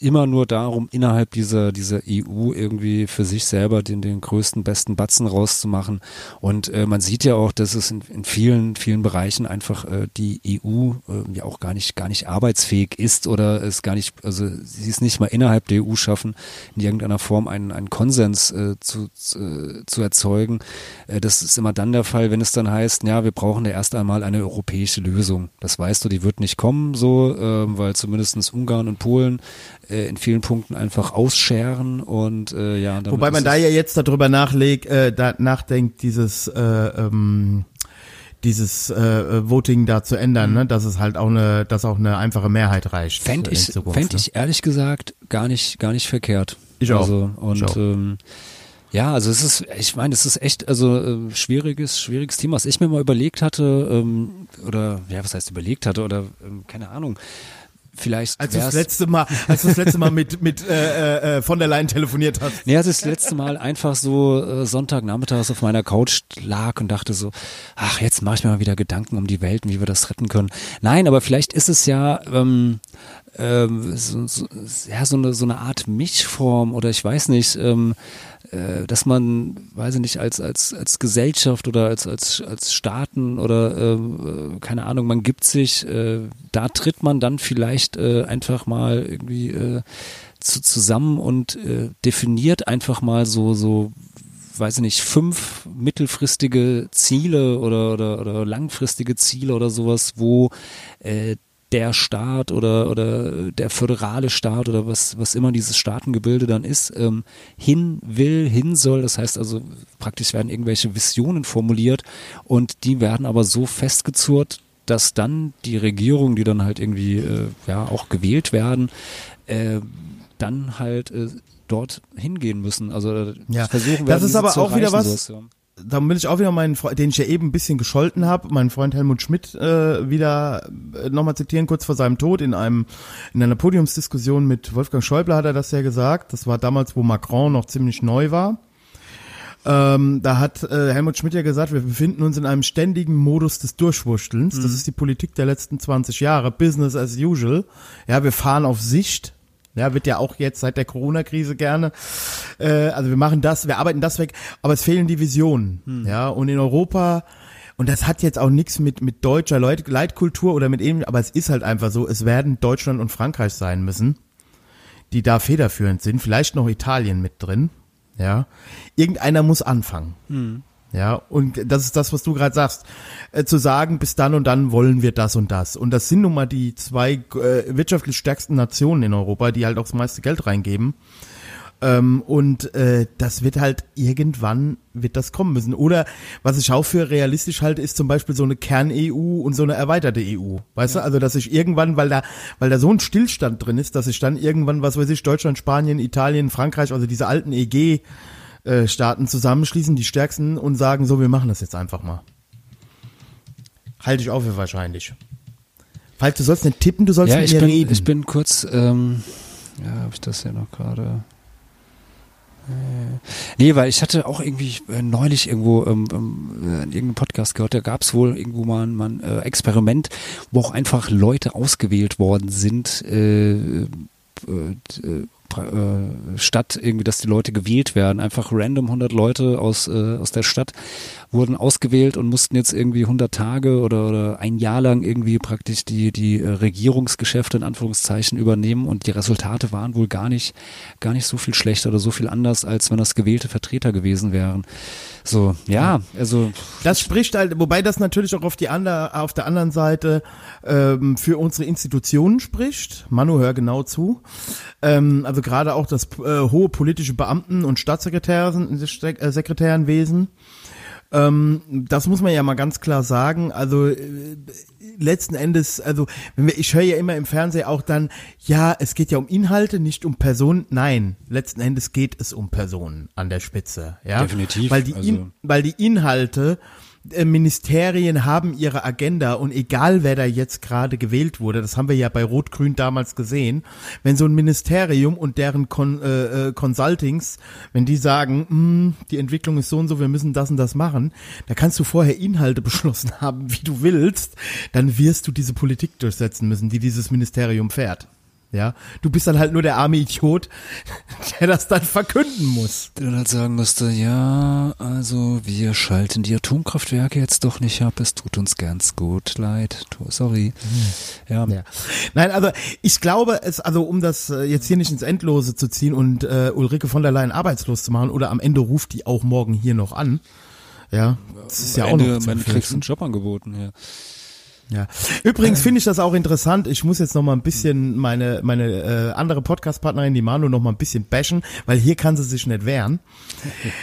immer nur darum, innerhalb dieser, dieser EU irgendwie für sich selber den, den größten, besten Batzen rauszumachen. Und äh, man sieht ja auch, dass es in, in vielen, vielen Bereichen einfach äh, die EU äh, ja auch gar nicht, gar nicht arbeitsfähig ist oder es gar nicht, also sie es nicht mal innerhalb der EU schaffen, in irgendeiner Form einen, einen Konsens äh, zu, zu, zu erzeugen. Äh, das ist immer dann der Fall, wenn es dann heißt, ja, wir brauchen ja erst einmal eine europäische Lösung. Das weißt du, die wird nicht kommen so, äh, weil zumindestens Ungarn und Polen äh, in vielen Punkten einfach ausscheren und äh, ja. Wobei man da ja jetzt darüber nachlegt, äh, da nachdenkt, dieses äh, ähm, dieses äh, Voting da zu ändern, mhm. ne? dass es halt auch eine, dass auch eine einfache Mehrheit reicht. Fände ich, fänd ne? ich ehrlich gesagt gar nicht, gar nicht verkehrt. Ich auch. Also, und ich auch. Ähm, ja, also es ist, ich meine, es ist echt, also äh, schwieriges, schwieriges Thema. Was ich mir mal überlegt hatte, ähm, oder ja, was heißt überlegt hatte, oder ähm, keine Ahnung, vielleicht als du das letzte Mal als du das letzte Mal mit mit äh, äh, von der Leyen telefoniert hast. Nee als ich das letzte Mal einfach so äh, Sonntagnachmittags auf meiner Couch lag und dachte so ach jetzt mache ich mir mal wieder Gedanken um die Welt und wie wir das retten können. Nein aber vielleicht ist es ja ähm, ähm, so, so, ja so eine so eine Art Mischform oder ich weiß nicht ähm, äh, dass man, weiß ich nicht, als, als, als Gesellschaft oder als, als, als Staaten oder ähm, äh, keine Ahnung, man gibt sich, äh, da tritt man dann vielleicht äh, einfach mal irgendwie äh, zu, zusammen und äh, definiert einfach mal so, so, weiß ich nicht, fünf mittelfristige Ziele oder, oder, oder langfristige Ziele oder sowas, wo äh, der Staat oder, oder der föderale Staat oder was, was immer dieses Staatengebilde dann ist, ähm, hin will, hin soll. Das heißt also, praktisch werden irgendwelche Visionen formuliert und die werden aber so festgezurrt, dass dann die Regierungen, die dann halt irgendwie äh, ja auch gewählt werden, äh, dann halt äh, dort hingehen müssen. Also äh, ja. versuchen wir das ist aber auch wieder was. So da will ich auch wieder meinen Freund, den ich ja eben ein bisschen gescholten habe, meinen Freund Helmut Schmidt äh, wieder äh, nochmal zitieren, kurz vor seinem Tod in einem in einer Podiumsdiskussion mit Wolfgang Schäuble hat er das ja gesagt. Das war damals, wo Macron noch ziemlich neu war. Ähm, da hat äh, Helmut Schmidt ja gesagt, wir befinden uns in einem ständigen Modus des Durchwurschtelns. Das ist die Politik der letzten 20 Jahre. Business as usual. Ja, wir fahren auf Sicht. Ja, wird ja auch jetzt seit der Corona-Krise gerne. Äh, also wir machen das, wir arbeiten das weg, aber es fehlen die Visionen. Ja, und in Europa und das hat jetzt auch nichts mit, mit deutscher Leut Leitkultur oder mit eben, aber es ist halt einfach so, es werden Deutschland und Frankreich sein müssen, die da federführend sind, vielleicht noch Italien mit drin, ja. Irgendeiner muss anfangen. Ja, und das ist das, was du gerade sagst. Äh, zu sagen, bis dann und dann wollen wir das und das. Und das sind nun mal die zwei äh, wirtschaftlich stärksten Nationen in Europa, die halt auch das meiste Geld reingeben. Ähm, und äh, das wird halt irgendwann wird das kommen müssen. Oder was ich auch für realistisch halte, ist zum Beispiel so eine Kern-EU und so eine erweiterte EU. Weißt du, also dass ich irgendwann, weil da, weil da so ein Stillstand drin ist, dass ich dann irgendwann, was weiß ich, Deutschland, Spanien, Italien, Frankreich, also diese alten EG äh, Staaten zusammenschließen, die stärksten und sagen, so, wir machen das jetzt einfach mal. Halte ich auch für wahrscheinlich. Falls du sollst nicht tippen, du sollst Ja, ich mir bin, reden. ich bin kurz, ähm, ja, habe ich das hier noch gerade. Äh, Nee, weil ich hatte auch irgendwie äh, neulich irgendwo ähm, ähm, äh, in irgendeinem Podcast gehört, da gab es wohl irgendwo mal ein, mal ein äh, Experiment, wo auch einfach Leute ausgewählt worden sind, äh, statt irgendwie, dass die Leute gewählt werden. Einfach random 100 Leute aus, äh, aus der Stadt wurden ausgewählt und mussten jetzt irgendwie 100 Tage oder, oder ein Jahr lang irgendwie praktisch die, die äh, Regierungsgeschäfte in Anführungszeichen übernehmen und die Resultate waren wohl gar nicht, gar nicht so viel schlechter oder so viel anders, als wenn das gewählte Vertreter gewesen wären. So, ja, also Das spricht halt, wobei das natürlich auch auf die andere, auf der anderen Seite ähm, für unsere Institutionen spricht. Manu, hör genau zu. Ähm, also gerade auch das äh, hohe politische Beamten- und Staatssekretären, äh, Sekretärenwesen. Ähm, das muss man ja mal ganz klar sagen. Also äh, letzten Endes, also wenn wir, ich höre ja immer im Fernsehen auch dann, ja, es geht ja um Inhalte, nicht um Personen. Nein, letzten Endes geht es um Personen an der Spitze. Ja, Definitiv, Weil die, also- In, weil die Inhalte äh, Ministerien haben ihre Agenda und egal wer da jetzt gerade gewählt wurde, das haben wir ja bei Rot-Grün damals gesehen, wenn so ein Ministerium und deren Con, äh, äh, Consultings, wenn die sagen, "Hm, die Entwicklung ist so und so, wir müssen das und das machen, da kannst du vorher Inhalte <laughs> beschlossen haben, wie du willst, dann wirst du diese Politik durchsetzen müssen, die dieses Ministerium fährt. Ja, du bist dann halt nur der arme Idiot, <laughs> der das dann verkünden muss. der dann halt sagen müsste, ja, also wir schalten die Atomkraftwerke jetzt doch nicht ab, es tut uns ganz gut leid, sorry. Ja, Ja. Nein, also ich glaube, es, also um das äh, jetzt hier nicht ins Endlose zu ziehen und äh, Ulrike von der Leyen arbeitslos zu machen, oder am Ende ruft die auch morgen hier noch an. Ja, das ist ja auch Ende, noch zu am Ende kriegst einen Job angeboten, ja. Ja. Übrigens finde ich das auch interessant. Ich muss jetzt noch mal ein bisschen meine meine äh, andere Podcast-Partnerin, die Manu, noch mal ein bisschen bashen, weil hier kann sie sich nicht wehren. <laughs>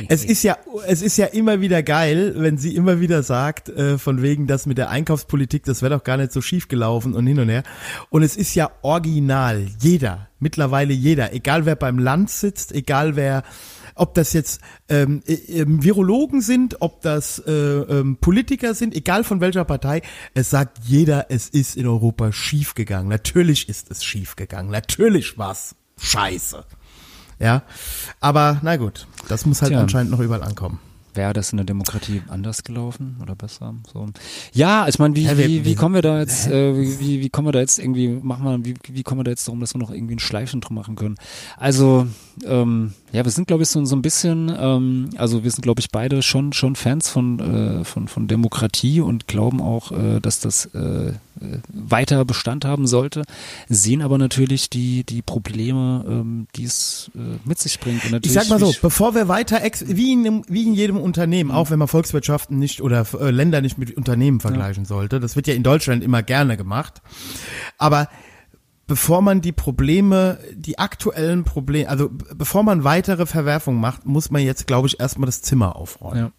Es ist ja es ist ja immer wieder geil, wenn sie immer wieder sagt, äh, von wegen das mit der Einkaufspolitik, das wäre doch gar nicht so schief gelaufen und hin und her. Und es ist ja original. Jeder, mittlerweile jeder, egal wer beim Land sitzt, egal wer ob das jetzt ähm, äh, ähm, Virologen sind, ob das äh, ähm, Politiker sind, egal von welcher Partei, es sagt jeder, es ist in Europa schiefgegangen. Natürlich ist es schiefgegangen. Natürlich war's scheiße. Ja, aber na gut, das muss halt Tja. anscheinend noch überall ankommen. Wäre das in der Demokratie anders gelaufen oder besser? So. Ja, ich meine, wie, wie, wie kommen wir da jetzt, äh, wie, wie, wie kommen wir da jetzt irgendwie, machen wir, wie, wie kommen wir da jetzt darum, dass wir noch irgendwie ein Schleifchen drum machen können? Also, ähm, ja, wir sind, glaube ich, so, so ein bisschen, ähm, also wir sind, glaube ich, beide schon, schon Fans von, äh, von, von Demokratie und glauben auch, äh, dass das äh, weiter Bestand haben sollte, sehen aber natürlich die, die Probleme, ähm, die es äh, mit sich bringt. Und Ich sag mal so, bevor wir weiter, ex wie in, wie in jedem Unternehmen, auch wenn man Volkswirtschaften nicht oder äh, Länder nicht mit Unternehmen vergleichen sollte, das wird ja in Deutschland immer gerne gemacht, aber bevor man die Probleme, die aktuellen Probleme, also bevor man weitere Verwerfungen macht, muss man jetzt, glaube ich, erstmal das Zimmer aufräumen. ja.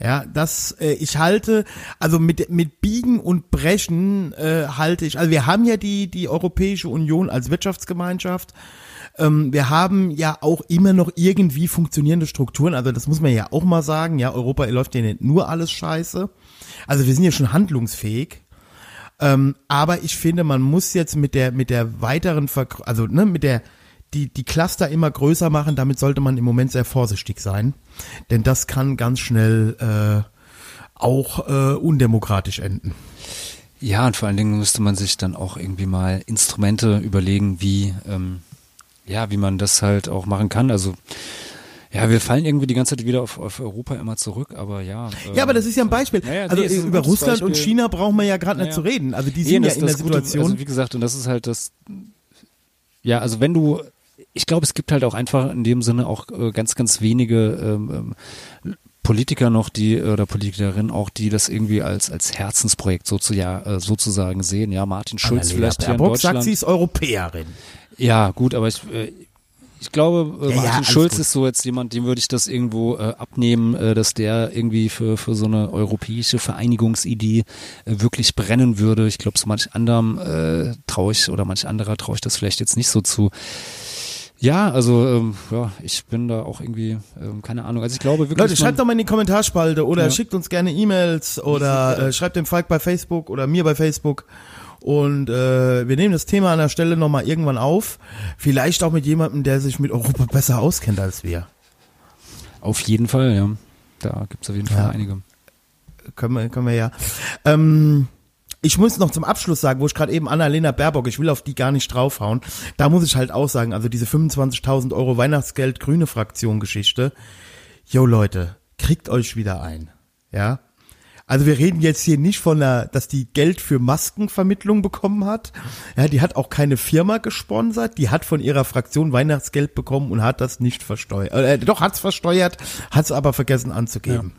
Ja, das, äh, ich halte, also mit, mit Biegen und Brechen äh, halte ich, also wir haben ja die, die Europäische Union als Wirtschaftsgemeinschaft. Ähm, wir haben ja auch immer noch irgendwie funktionierende Strukturen, also das muss man ja auch mal sagen, ja, Europa läuft ja nicht nur alles scheiße. Also wir sind ja schon handlungsfähig. Ähm, aber ich finde, man muss jetzt mit der, mit der weiteren, Verk also ne, mit der die, die Cluster immer größer machen, damit sollte man im Moment sehr vorsichtig sein. Denn das kann ganz schnell äh, auch äh, undemokratisch enden. Ja, und vor allen Dingen müsste man sich dann auch irgendwie mal Instrumente überlegen, wie, ähm, ja, wie man das halt auch machen kann. Also ja, wir fallen irgendwie die ganze Zeit wieder auf, auf Europa immer zurück, aber ja. Äh, ja, aber das ist ja ein Beispiel. Naja, also nee, über Russland Beispiel. und China brauchen wir ja gerade nicht Naja. zu reden. Also die Nee, sind ja das- in der das Gute- Situation. Also wie gesagt, und das ist halt das. Ja, also wenn du, ich glaube, es gibt halt auch einfach in dem Sinne auch äh, ganz, ganz wenige ähm, ähm, Politiker noch, die oder Politikerinnen auch, die das irgendwie als als Herzensprojekt sozusagen, äh, sozusagen sehen. Ja, Martin Schulz vielleicht hier in Baerbock sagt, Deutschland. sie ist Europäerin. Ja, gut, aber ich, äh, ich glaube, äh, Ja, ja, Martin alles Schulz gut. ist so jetzt jemand, dem würde ich das irgendwo äh, abnehmen, äh, dass der irgendwie für, für so eine europäische Vereinigungsidee äh, wirklich brennen würde. Ich glaube, so manch anderem äh, traue ich oder manch anderer traue ich das vielleicht jetzt nicht so zu. Ja, also ähm, ja, ich bin da auch irgendwie, ähm, keine Ahnung. Also ich glaube wirklich. Leute, schreibt doch mal in die Kommentarspalte oder Ja. schickt uns gerne E-Mails oder <laughs> äh, schreibt dem Falk bei Facebook oder mir bei Facebook. Und äh, wir nehmen das Thema an der Stelle nochmal irgendwann auf. Vielleicht auch mit jemandem, der sich mit Europa besser auskennt als wir. auf jeden Fall, ja. Da gibt's auf jeden Fall Ja. einige. Können wir, können wir ja. Ähm, ich muss noch zum Abschluss sagen, wo ich gerade eben Annalena Baerbock, ich will auf die gar nicht draufhauen. Da muss ich halt auch sagen, also diese 25.000 Euro Weihnachtsgeld grüne Fraktion Geschichte. Yo Leute, kriegt euch wieder ein. Ja. Also wir reden jetzt hier nicht von einer, dass die Geld für Maskenvermittlung bekommen hat. Ja, die hat auch keine Firma gesponsert. Die hat von ihrer Fraktion Weihnachtsgeld bekommen und hat das nicht versteuert. Äh, doch, hat's versteuert, hat's aber vergessen anzugeben.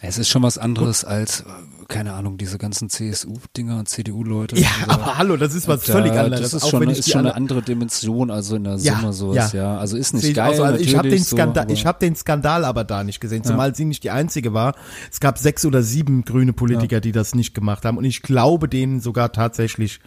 Es ist schon was anderes als, äh, keine Ahnung, diese ganzen CSU-Dinger und CDU-Leute. Ja, Diese- aber hallo, das ist was Da- völlig anderes. Das ist auch schon, wenn ich ist schon eine andere Dimension, also in der Ja, Summe sowas, ja. ja. Also ist nicht ich geil, auch so. Also ich habe den Skandal, so, ich habe den Skandal aber da nicht gesehen, zumal sie nicht die einzige war. Es gab sechs oder sieben grüne Politiker, die das nicht gemacht haben und ich glaube denen sogar tatsächlich,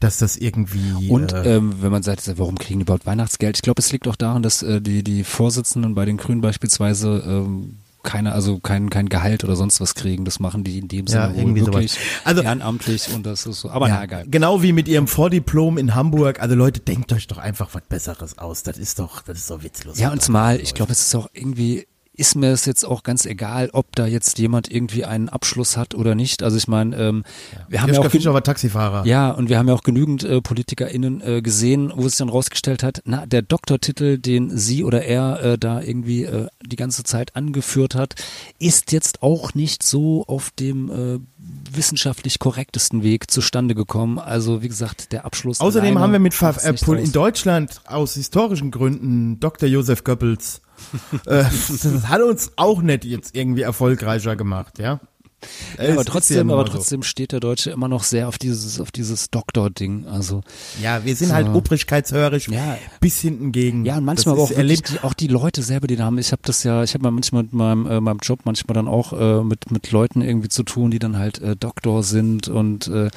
dass das irgendwie Und äh, ähm, wenn man sagt, warum kriegen die überhaupt Weihnachtsgeld? Ich glaube, es liegt auch daran, dass äh, die die Vorsitzenden bei den Grünen beispielsweise ähm, keine, also kein kein Gehalt oder sonst was kriegen. Das machen die in dem Sinne wohl irgendwie sowas. wirklich Also- ehrenamtlich und das ist so. Aber ja, na egal. genau wie mit ihrem Vordiplom in Hamburg. Also Leute, denkt euch doch einfach was Besseres aus. Das ist doch, das ist doch witzlos. Ja, und zumal, ich glaube, es ist auch irgendwie, ist mir es jetzt auch ganz egal, ob da jetzt jemand irgendwie einen Abschluss hat oder nicht. Also ich meine, ähm, wir haben ja Joschka auch Fischer war Taxifahrer. ja, und wir haben ja auch genügend äh, PolitikerInnen äh, gesehen, wo es dann rausgestellt hat, na, der Doktortitel, den sie oder er äh, da irgendwie äh, die ganze Zeit angeführt hat, ist jetzt auch nicht so auf dem äh, wissenschaftlich korrektesten Weg zustande gekommen. Also wie gesagt, der Abschluss. Außerdem haben wir mit Ver äh, in Deutschland aus historischen Gründen Dr. Josef Goebbels. Äh, <laughs> das hat uns auch nicht jetzt irgendwie erfolgreicher gemacht, ja. Äh, Ja, aber ja trotzdem, aber mal so. trotzdem steht der Deutsche immer noch sehr auf dieses, auf dieses Doktor-Ding. Also Ja, wir sind halt obrigkeitshörig Ja. bis hinten gegen. Ja, und manchmal aber auch erlebt. die, auch die Leute selber, die da haben. Ich habe das ja, ich habe mal manchmal mit meinem, äh, meinem Job manchmal dann auch äh, mit mit Leuten irgendwie zu tun, die dann halt äh, Doktor sind und äh,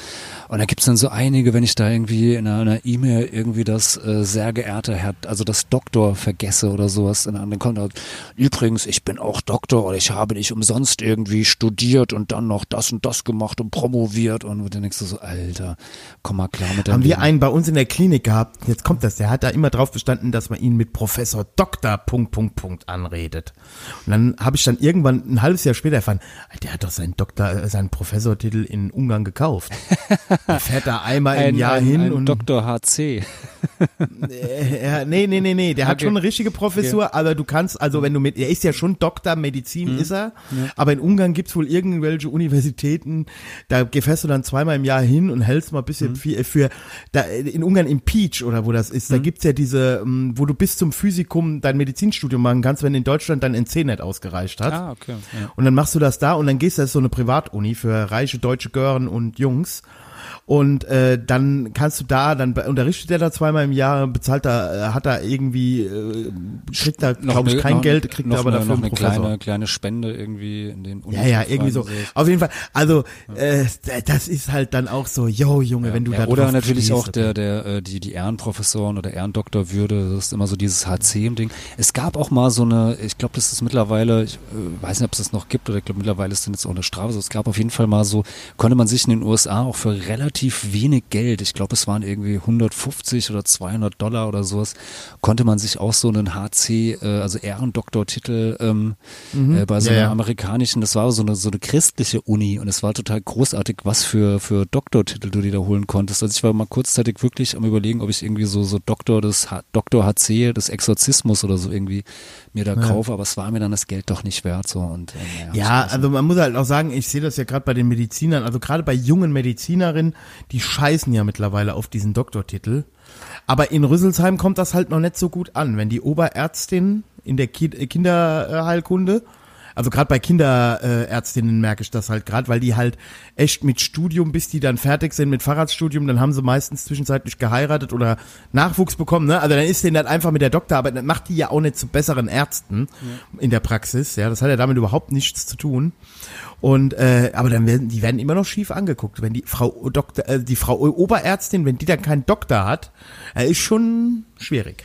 und da gibt's dann so einige, wenn ich da irgendwie in einer E-Mail irgendwie das äh, sehr geehrter Herr, also das Doktor vergesse oder sowas, und dann kommt halt, übrigens, ich bin auch Doktor oder ich habe nicht umsonst irgendwie studiert und dann noch das und das gemacht und promoviert und dann denkst du so, Alter, komm mal klar mit deinem Haben wir Leben. einen bei uns in der Klinik gehabt, jetzt kommt das, der hat da immer drauf bestanden, dass man ihn mit Professor Doktor Punkt, Punkt, Punkt anredet. Und dann habe ich dann irgendwann ein halbes Jahr später erfahren, der hat doch seinen Doktor, äh, seinen Professortitel in Ungarn gekauft. <laughs> Der fährt da einmal im ein, Jahr ein, hin ein und Dr. HC. Äh, ja, nee, nee, nee, nee, der hat Okay. schon eine richtige Professur, aber du kannst, also wenn du mit, er ist ja schon Doktor Medizin, ist er, aber in Ungarn gibt's wohl irgendwelche Universitäten, da gefährst du dann zweimal im Jahr hin und hältst mal ein bisschen viel für, da, in Ungarn im Peach oder wo das ist, da gibt's ja diese, ähm, wo du bis zum Physikum dein Medizinstudium machen kannst, wenn in Deutschland dein NC nicht ausgereicht hat. Ah, okay. Ja. Und dann machst du das da und dann gehst du, das ist so eine Privatuni für reiche deutsche Gören und Jungs. Und äh, dann kannst du da, dann unterrichtet er da zweimal im Jahr, bezahlt da, äh, hat da irgendwie, äh, kriegt da, glaube ich, eine- kein noch- Geld, kriegt noch er aber eine, dafür noch eine kleine, kleine Spende irgendwie in den ja, ja, irgendwie so. Auf jeden Fall, also äh, das ist halt dann auch so, yo Junge, wenn du ja, da oder natürlich stehst, auch der, der, äh, die, die Ehrenprofessoren oder Ehrendoktorwürde, das ist immer so dieses HC-Ding. Es gab auch mal so eine, ich glaube, das ist mittlerweile, ich äh, weiß nicht, ob es das noch gibt oder ich glaube, mittlerweile ist das jetzt auch eine Strafe. So, es gab auf jeden Fall mal so, konnte man sich in den USA auch für relativ relativ wenig Geld, ich glaube es waren irgendwie 150 oder 200 Dollar oder sowas, konnte man sich auch so einen HC, äh, also Ehrendoktortitel ähm, Mhm. äh, bei so Ja, einer ja. amerikanischen, das war so eine, so eine christliche Uni und es war total großartig, was für, für Doktortitel du dir da holen konntest. Also ich war mal kurzzeitig wirklich am überlegen, ob ich irgendwie so, so Doktor des H Doktor HC des Exorzismus oder so irgendwie mir da kaufe, aber es war mir dann das Geld doch nicht wert so und äh, Ja, also man muss halt auch sagen, ich sehe das ja gerade bei den Medizinern, also gerade bei jungen Medizinerinnen, die scheißen ja mittlerweile auf diesen Doktortitel. Aber in Rüsselsheim kommt das halt noch nicht so gut an, wenn die Oberärztin in der Ki äh, Kinderheilkunde, also gerade bei Kinderärztinnen merke ich das halt gerade, weil die halt echt mit Studium, bis die dann fertig sind mit Fahrradstudium, dann haben sie meistens zwischenzeitlich geheiratet oder Nachwuchs bekommen, ne? Also dann ist denen halt einfach mit der Doktorarbeit, das macht die ja auch nicht zu besseren Ärzten in der Praxis, ja, das hat ja damit überhaupt nichts zu tun. Und äh, aber dann werden die werden immer noch schief angeguckt, wenn die Frau Doktor, äh, die Frau Oberärztin, wenn die dann keinen Doktor hat, äh, ist schon schwierig.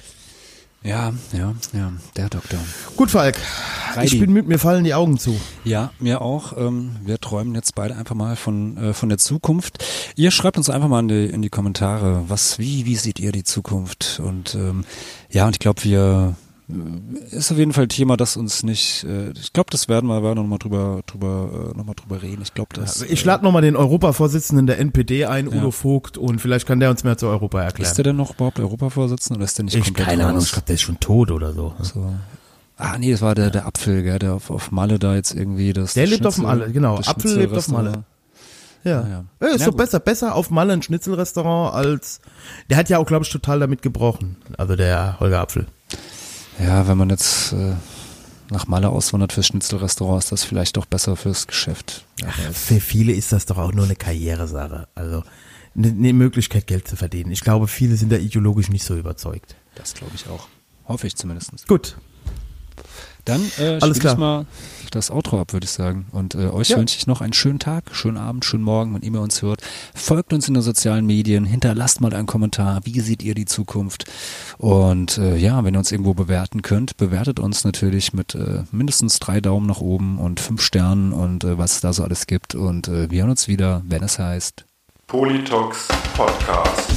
ja, ja, ja, der Doktor. Gut, Falk, Heidi. ich bin mit mir fallen die Augen zu. Ja, mir auch. Ähm, wir träumen jetzt beide einfach mal von, äh, von der Zukunft. Ihr schreibt uns einfach mal in die, in die Kommentare, was, wie, wie seht ihr die Zukunft? Und ähm, ja, und ich glaube, wir ist auf jeden Fall ein Thema, das uns nicht, äh, ich glaube, das werden wir, werden wir nochmal drüber, drüber, äh, noch mal drüber reden. Ich glaube, das Ich lade nochmal den Europavorsitzenden der NPD ein, Ja. Udo Vogt, und vielleicht kann der uns mehr zu Europa erklären. ist der denn noch überhaupt Europavorsitzender oder ist der nicht ich komplett keine Ahnung, raus? ich glaube, der ist schon tot oder so. So. Ah, nee, das war der, der Apfel, gell, der auf, auf Malle da jetzt irgendwie das. Der das lebt auf Schnitzel- Malle, genau. Apfel lebt auf. Malle. Ja. Ja. ja. ist Na so gut. besser, besser auf Malle ein Schnitzelrestaurant als, der hat ja auch, glaube ich, total damit gebrochen. Also der Holger Apfel. Ja, wenn man jetzt äh, nach Malle auswandert fürs Schnitzelrestaurant, ist das vielleicht doch besser fürs Geschäft. Ja, Für viele ist das doch auch nur eine Karrieresache. Also eine, eine Möglichkeit, Geld zu verdienen. Ich glaube, viele sind da ideologisch nicht so überzeugt. das glaube ich auch. Hoffe ich zumindest. Gut. Dann äh, Alles klar. mal das Outro ab, würde ich sagen. Und äh, euch Ja. wünsche ich noch einen schönen Tag, schönen Abend, schönen Morgen, wann immer ihr uns hört. Folgt uns in den sozialen Medien, hinterlasst mal einen Kommentar. Wie seht ihr die Zukunft? Und äh, ja, wenn ihr uns irgendwo bewerten könnt, bewertet uns natürlich mit äh, mindestens drei Daumen nach oben und fünf Sternen und äh, was es da so alles gibt. Und äh, wir hören uns wieder, wenn es heißt. Politox Podcast.